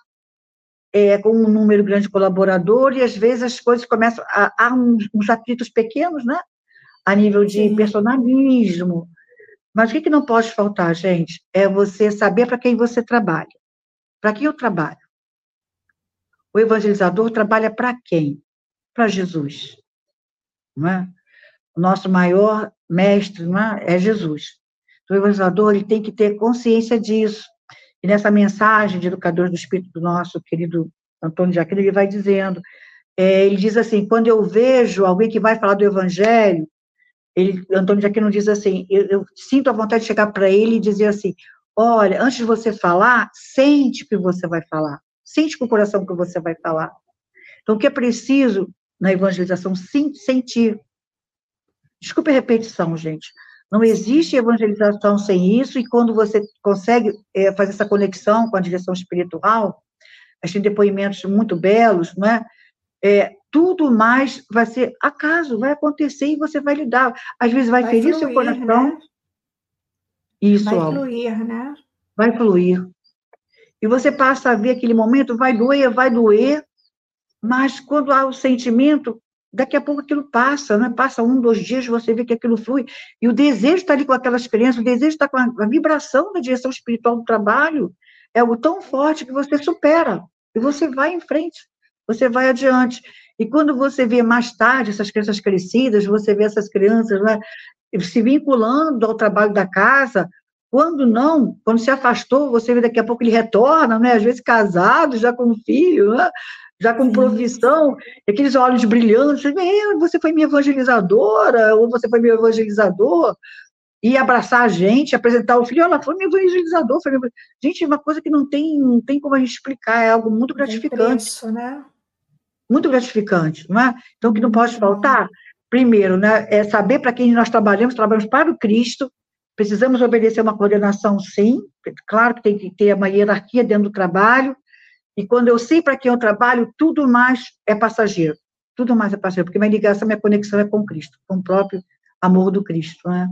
é, com um número grande de colaboradores, e às vezes as coisas começam a, há uns, uns atritos pequenos, né? A nível de Sim. personalismo. Mas o que, que não pode faltar, gente? É você saber para quem você trabalha. Para quem eu trabalho? O evangelizador trabalha para quem? Para Jesus. Não é? O nosso maior mestre não é? é Jesus. Então, o evangelizador ele tem que ter consciência disso. E nessa mensagem de educador do Espírito do nosso querido Antônio de Aquino, ele vai dizendo, é, ele diz assim, quando eu vejo alguém que vai falar do Evangelho, ele, Antônio Aquino diz assim, eu, eu sinto a vontade de chegar para ele e dizer assim, olha, antes de você falar, sente o que você vai falar, sente com o coração que você vai falar. Então, o que é preciso na evangelização? Sentir. Desculpe a repetição, gente. Não existe evangelização sem isso, e quando você consegue é, fazer essa conexão com a direção espiritual, a gente tem depoimentos muito belos, não é? é? Tudo mais vai ser acaso, vai acontecer e você vai lidar. Às vezes vai, vai ferir fluir, seu coração. Né? Isso, vai fluir, né? Vai fluir. E você passa a ver aquele momento, vai doer, vai doer, mas quando há o sentimento, daqui a pouco aquilo passa, né? Passa um, dois dias, você vê que aquilo flui, e o desejo está ali com aquelas crianças, o desejo está com a, vibração da direção espiritual do trabalho, é algo tão forte que você supera, e você vai em frente, você vai adiante. E quando você vê mais tarde essas crianças crescidas, você vê essas crianças né, se vinculando ao trabalho da casa, quando não, quando se afastou, você vê daqui a pouco ele retorna, né? Às vezes casado, já com filho, né? Já com profissão, aqueles olhos brilhantes, você foi minha evangelizadora, ou você foi meu evangelizador, e abraçar a gente, apresentar o filho, ela foi meu evangelizador, foi meu... gente, é uma coisa que não tem, não tem como a gente explicar, é algo muito gratificante. Preço, né? Muito gratificante, não é? Então, o que não pode faltar, primeiro, né, é saber para quem nós trabalhamos, trabalhamos para o Cristo, precisamos obedecer uma coordenação, sim, claro que tem que ter uma hierarquia dentro do trabalho, e quando eu sei para quem eu trabalho, tudo mais é passageiro. Tudo mais é passageiro, porque minha ligação, minha conexão é com Cristo, com o próprio amor do Cristo, né?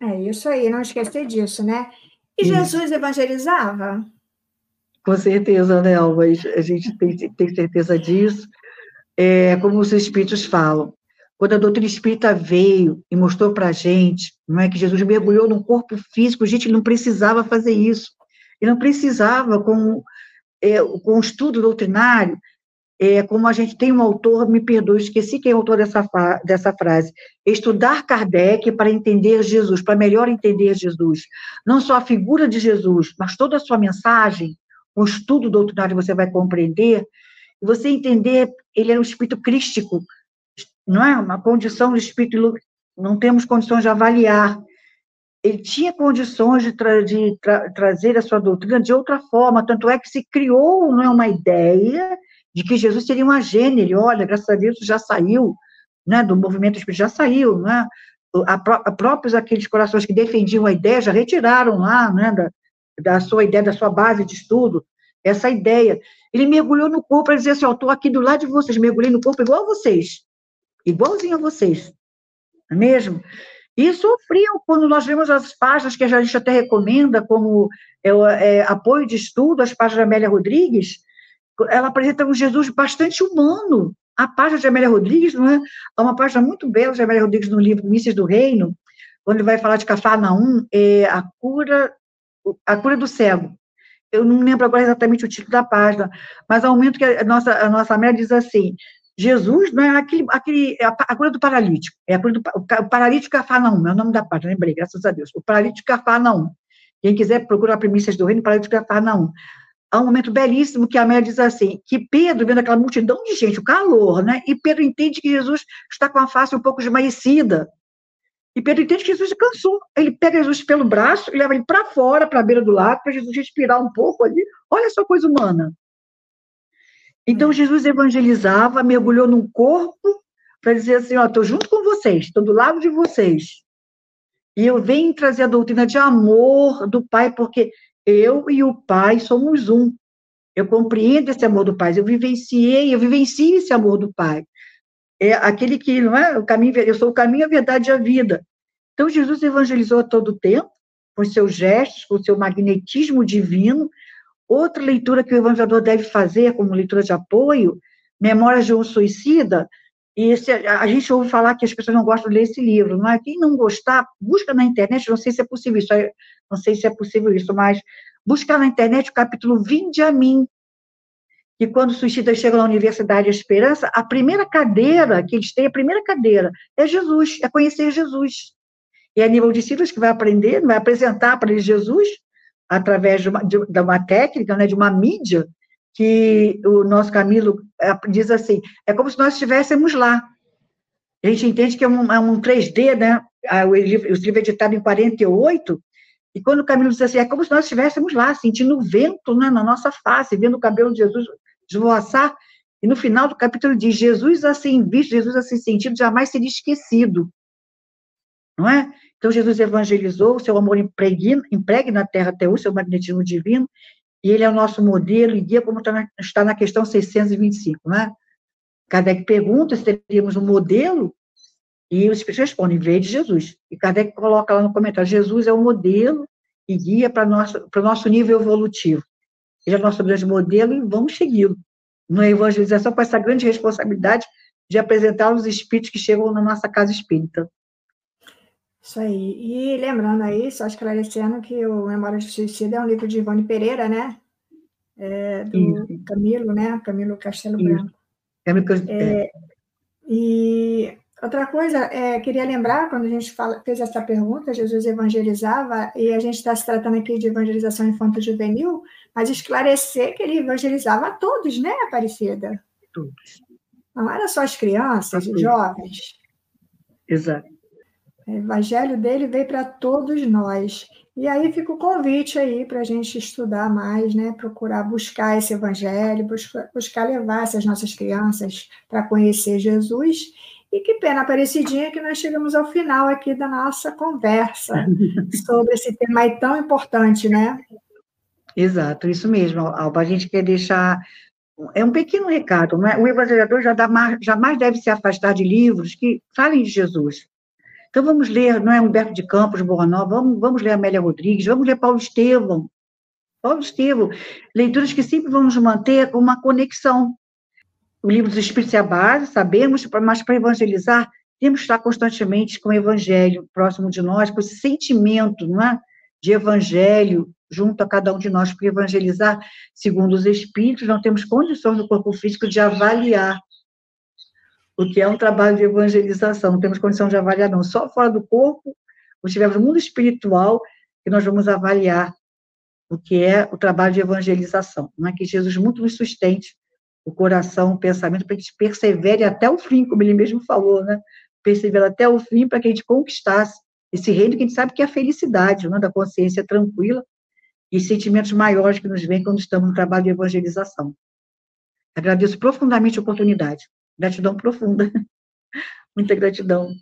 É isso aí, não esquecer disso, né? E isso. Jesus evangelizava? Com certeza, né, Alva? A gente tem, tem certeza disso. É, como os Espíritos falam, quando a doutrina espírita veio e mostrou para a gente, não é que Jesus mergulhou num corpo físico, gente, ele não precisava fazer isso. Ele não precisava, com é, com o estudo doutrinário, é, como a gente tem um autor, me perdoe, esqueci quem é o autor dessa, dessa frase, estudar Kardec para entender Jesus, para melhor entender Jesus. Não só a figura de Jesus, mas toda a sua mensagem, o estudo doutrinário você vai compreender, você entender, ele era um espírito crístico, não é? Uma condição de espírito, não temos condições de avaliar. Ele tinha condições de, tra de tra trazer a sua doutrina de outra forma, tanto é que se criou não é, uma ideia de que Jesus seria um agênero. Olha, graças a Deus já saiu né, do movimento espírita, já saiu, né? A, a próprios aqueles corações que defendiam a ideia já retiraram lá, né, da, da sua ideia, da sua base de estudo, essa ideia. Ele mergulhou no corpo para dizer assim, eu estou aqui do lado de vocês, mergulhei no corpo igual a vocês, igualzinho a vocês, não é mesmo? E sofriam quando nós vemos as páginas que a gente até recomenda como é, é, apoio de estudo, as páginas da Amélia Rodrigues, ela apresenta um Jesus bastante humano. A página de Amélia Rodrigues não é, é uma página muito bela de Amélia Rodrigues no livro Mísseis do Reino, quando ele vai falar de Cafarnaum, é a cura, a cura do cego. Eu não lembro agora exatamente o título da página, mas ao momento que a nossa, a nossa Amélia diz assim, Jesus não é aquele, aquele é a, cura do paralítico, é a cura do o paralítico Cafarnaum, é o nome da página, lembrei, graças a Deus. O paralítico Cafarnaum. Quem quiser procurar Primícias do Reino, paralítico Cafarnaum há um momento belíssimo que a Amélia diz assim, que Pedro, vendo aquela multidão de gente, o calor, né? E Pedro entende que Jesus está com a face um pouco esmaecida. E Pedro entende que Jesus cansou. Ele pega Jesus pelo braço e leva ele para fora, para a beira do lago, para Jesus respirar um pouco ali. Olha só coisa humana. Então é. Jesus evangelizava, mergulhou num corpo para dizer assim, ó, estou junto com vocês, estou do lado de vocês. E eu venho trazer a doutrina de amor do Pai, porque eu e o Pai somos um. Eu compreendo esse amor do Pai, eu vivenciei, eu vivencio esse amor do Pai. É aquele que, não é, o caminho, eu sou o caminho, a verdade e a vida. Então, Jesus evangelizou a todo tempo, com seus gestos, com seu magnetismo divino. Outra leitura que o evangelizador deve fazer, como leitura de apoio, Memórias de um Suicida, e esse, a gente ouve falar que as pessoas não gostam de ler esse livro, é? Quem não gostar, busca na internet, não sei se é possível isso, não sei se é possível isso, mas busca na internet o capítulo Vinde a mim, que quando os suicidas chegam na Universidade de Esperança, a primeira cadeira que eles têm, a primeira cadeira, é Jesus, é conhecer Jesus. E é nível de Silas que vai aprender, vai apresentar para eles Jesus, através de uma, de, de uma técnica, né, de uma mídia, que o nosso Camilo é, diz assim, é como se nós estivéssemos lá. A gente entende que é um, é um 3D, né? O livro, o livro é editado em 48, e quando o Camilo diz assim, é como se nós estivéssemos lá, sentindo o vento né, na nossa face, vendo o cabelo de Jesus esvoaçar, e no final do capítulo diz, Jesus assim visto, Jesus assim sentido, jamais seria esquecido. Não é? Então, Jesus evangelizou, o seu amor impregna, impregna na terra até o seu magnetismo divino, e ele é o nosso modelo e guia, como está na, questão 625, né? Kardec pergunta se teríamos um modelo, e os espíritos respondem, veio de Jesus. E Kardec coloca lá no comentário, Jesus é o modelo e guia para o nosso, para nosso nível evolutivo. Ele é o nosso grande modelo e vamos segui-lo. Na evangelização, com essa grande responsabilidade de apresentar os espíritos que chegam na nossa casa espírita. Isso aí. E lembrando aí, só esclarecendo que o Memória de Suicida é um livro de Ivone Pereira, né? É, do Isso. Camilo, né? Camilo Castelo Isso. Branco. Camilo é, E outra coisa, é, queria lembrar, quando a gente fala, fez essa pergunta, Jesus evangelizava, e a gente está se tratando aqui de evangelização infanto-juvenil, mas esclarecer que ele evangelizava a todos, né, Aparecida? Todos. Não era só as crianças, os jovens. Exato. O evangelho dele veio para todos nós. E aí fica o convite aí para a gente estudar mais, né? procurar buscar esse evangelho, buscar, buscar levar essas nossas crianças para conhecer Jesus. E que pena, Aparecidinha, que nós chegamos ao final aqui da nossa conversa sobre esse tema tão importante, né? Exato, isso mesmo, Alba. A gente quer deixar. É um pequeno recado, não é? O evangelizador já dá mais, jamais deve se afastar de livros que falem de Jesus. Então, vamos ler, não é Humberto de Campos, Bornó, vamos, vamos ler Amélia Rodrigues, vamos ler Paulo Estevam. Paulo Estevam, leituras que sempre vão nos manter uma conexão. O livro dos Espíritos é a base, sabemos, mas para evangelizar, temos que estar constantemente com o evangelho próximo de nós, com esse sentimento não é? de evangelho junto a cada um de nós, para evangelizar, segundo os Espíritos, não temos condições no corpo físico de avaliar o que é um trabalho de evangelização, não temos condição de avaliar, não. Só fora do corpo, ou estivermos no mundo espiritual, que nós vamos avaliar o que é o trabalho de evangelização. Não é que Jesus muito nos sustente o coração, o pensamento, para que a gente persevere até o fim, como ele mesmo falou, né? Persevere até o fim para que a gente conquistasse esse reino que a gente sabe que é a felicidade, né? da consciência tranquila e sentimentos maiores que nos vêm quando estamos no trabalho de evangelização. Agradeço profundamente a oportunidade. Gratidão profunda. Muita gratidão.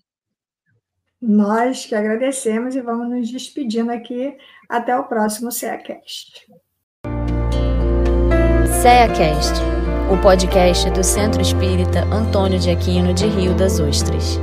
Nós que agradecemos e vamos nos despedindo aqui. Até o próximo CEACast. CEACast, o podcast do Centro Espírita Antônio de Aquino de Rio das Ostras.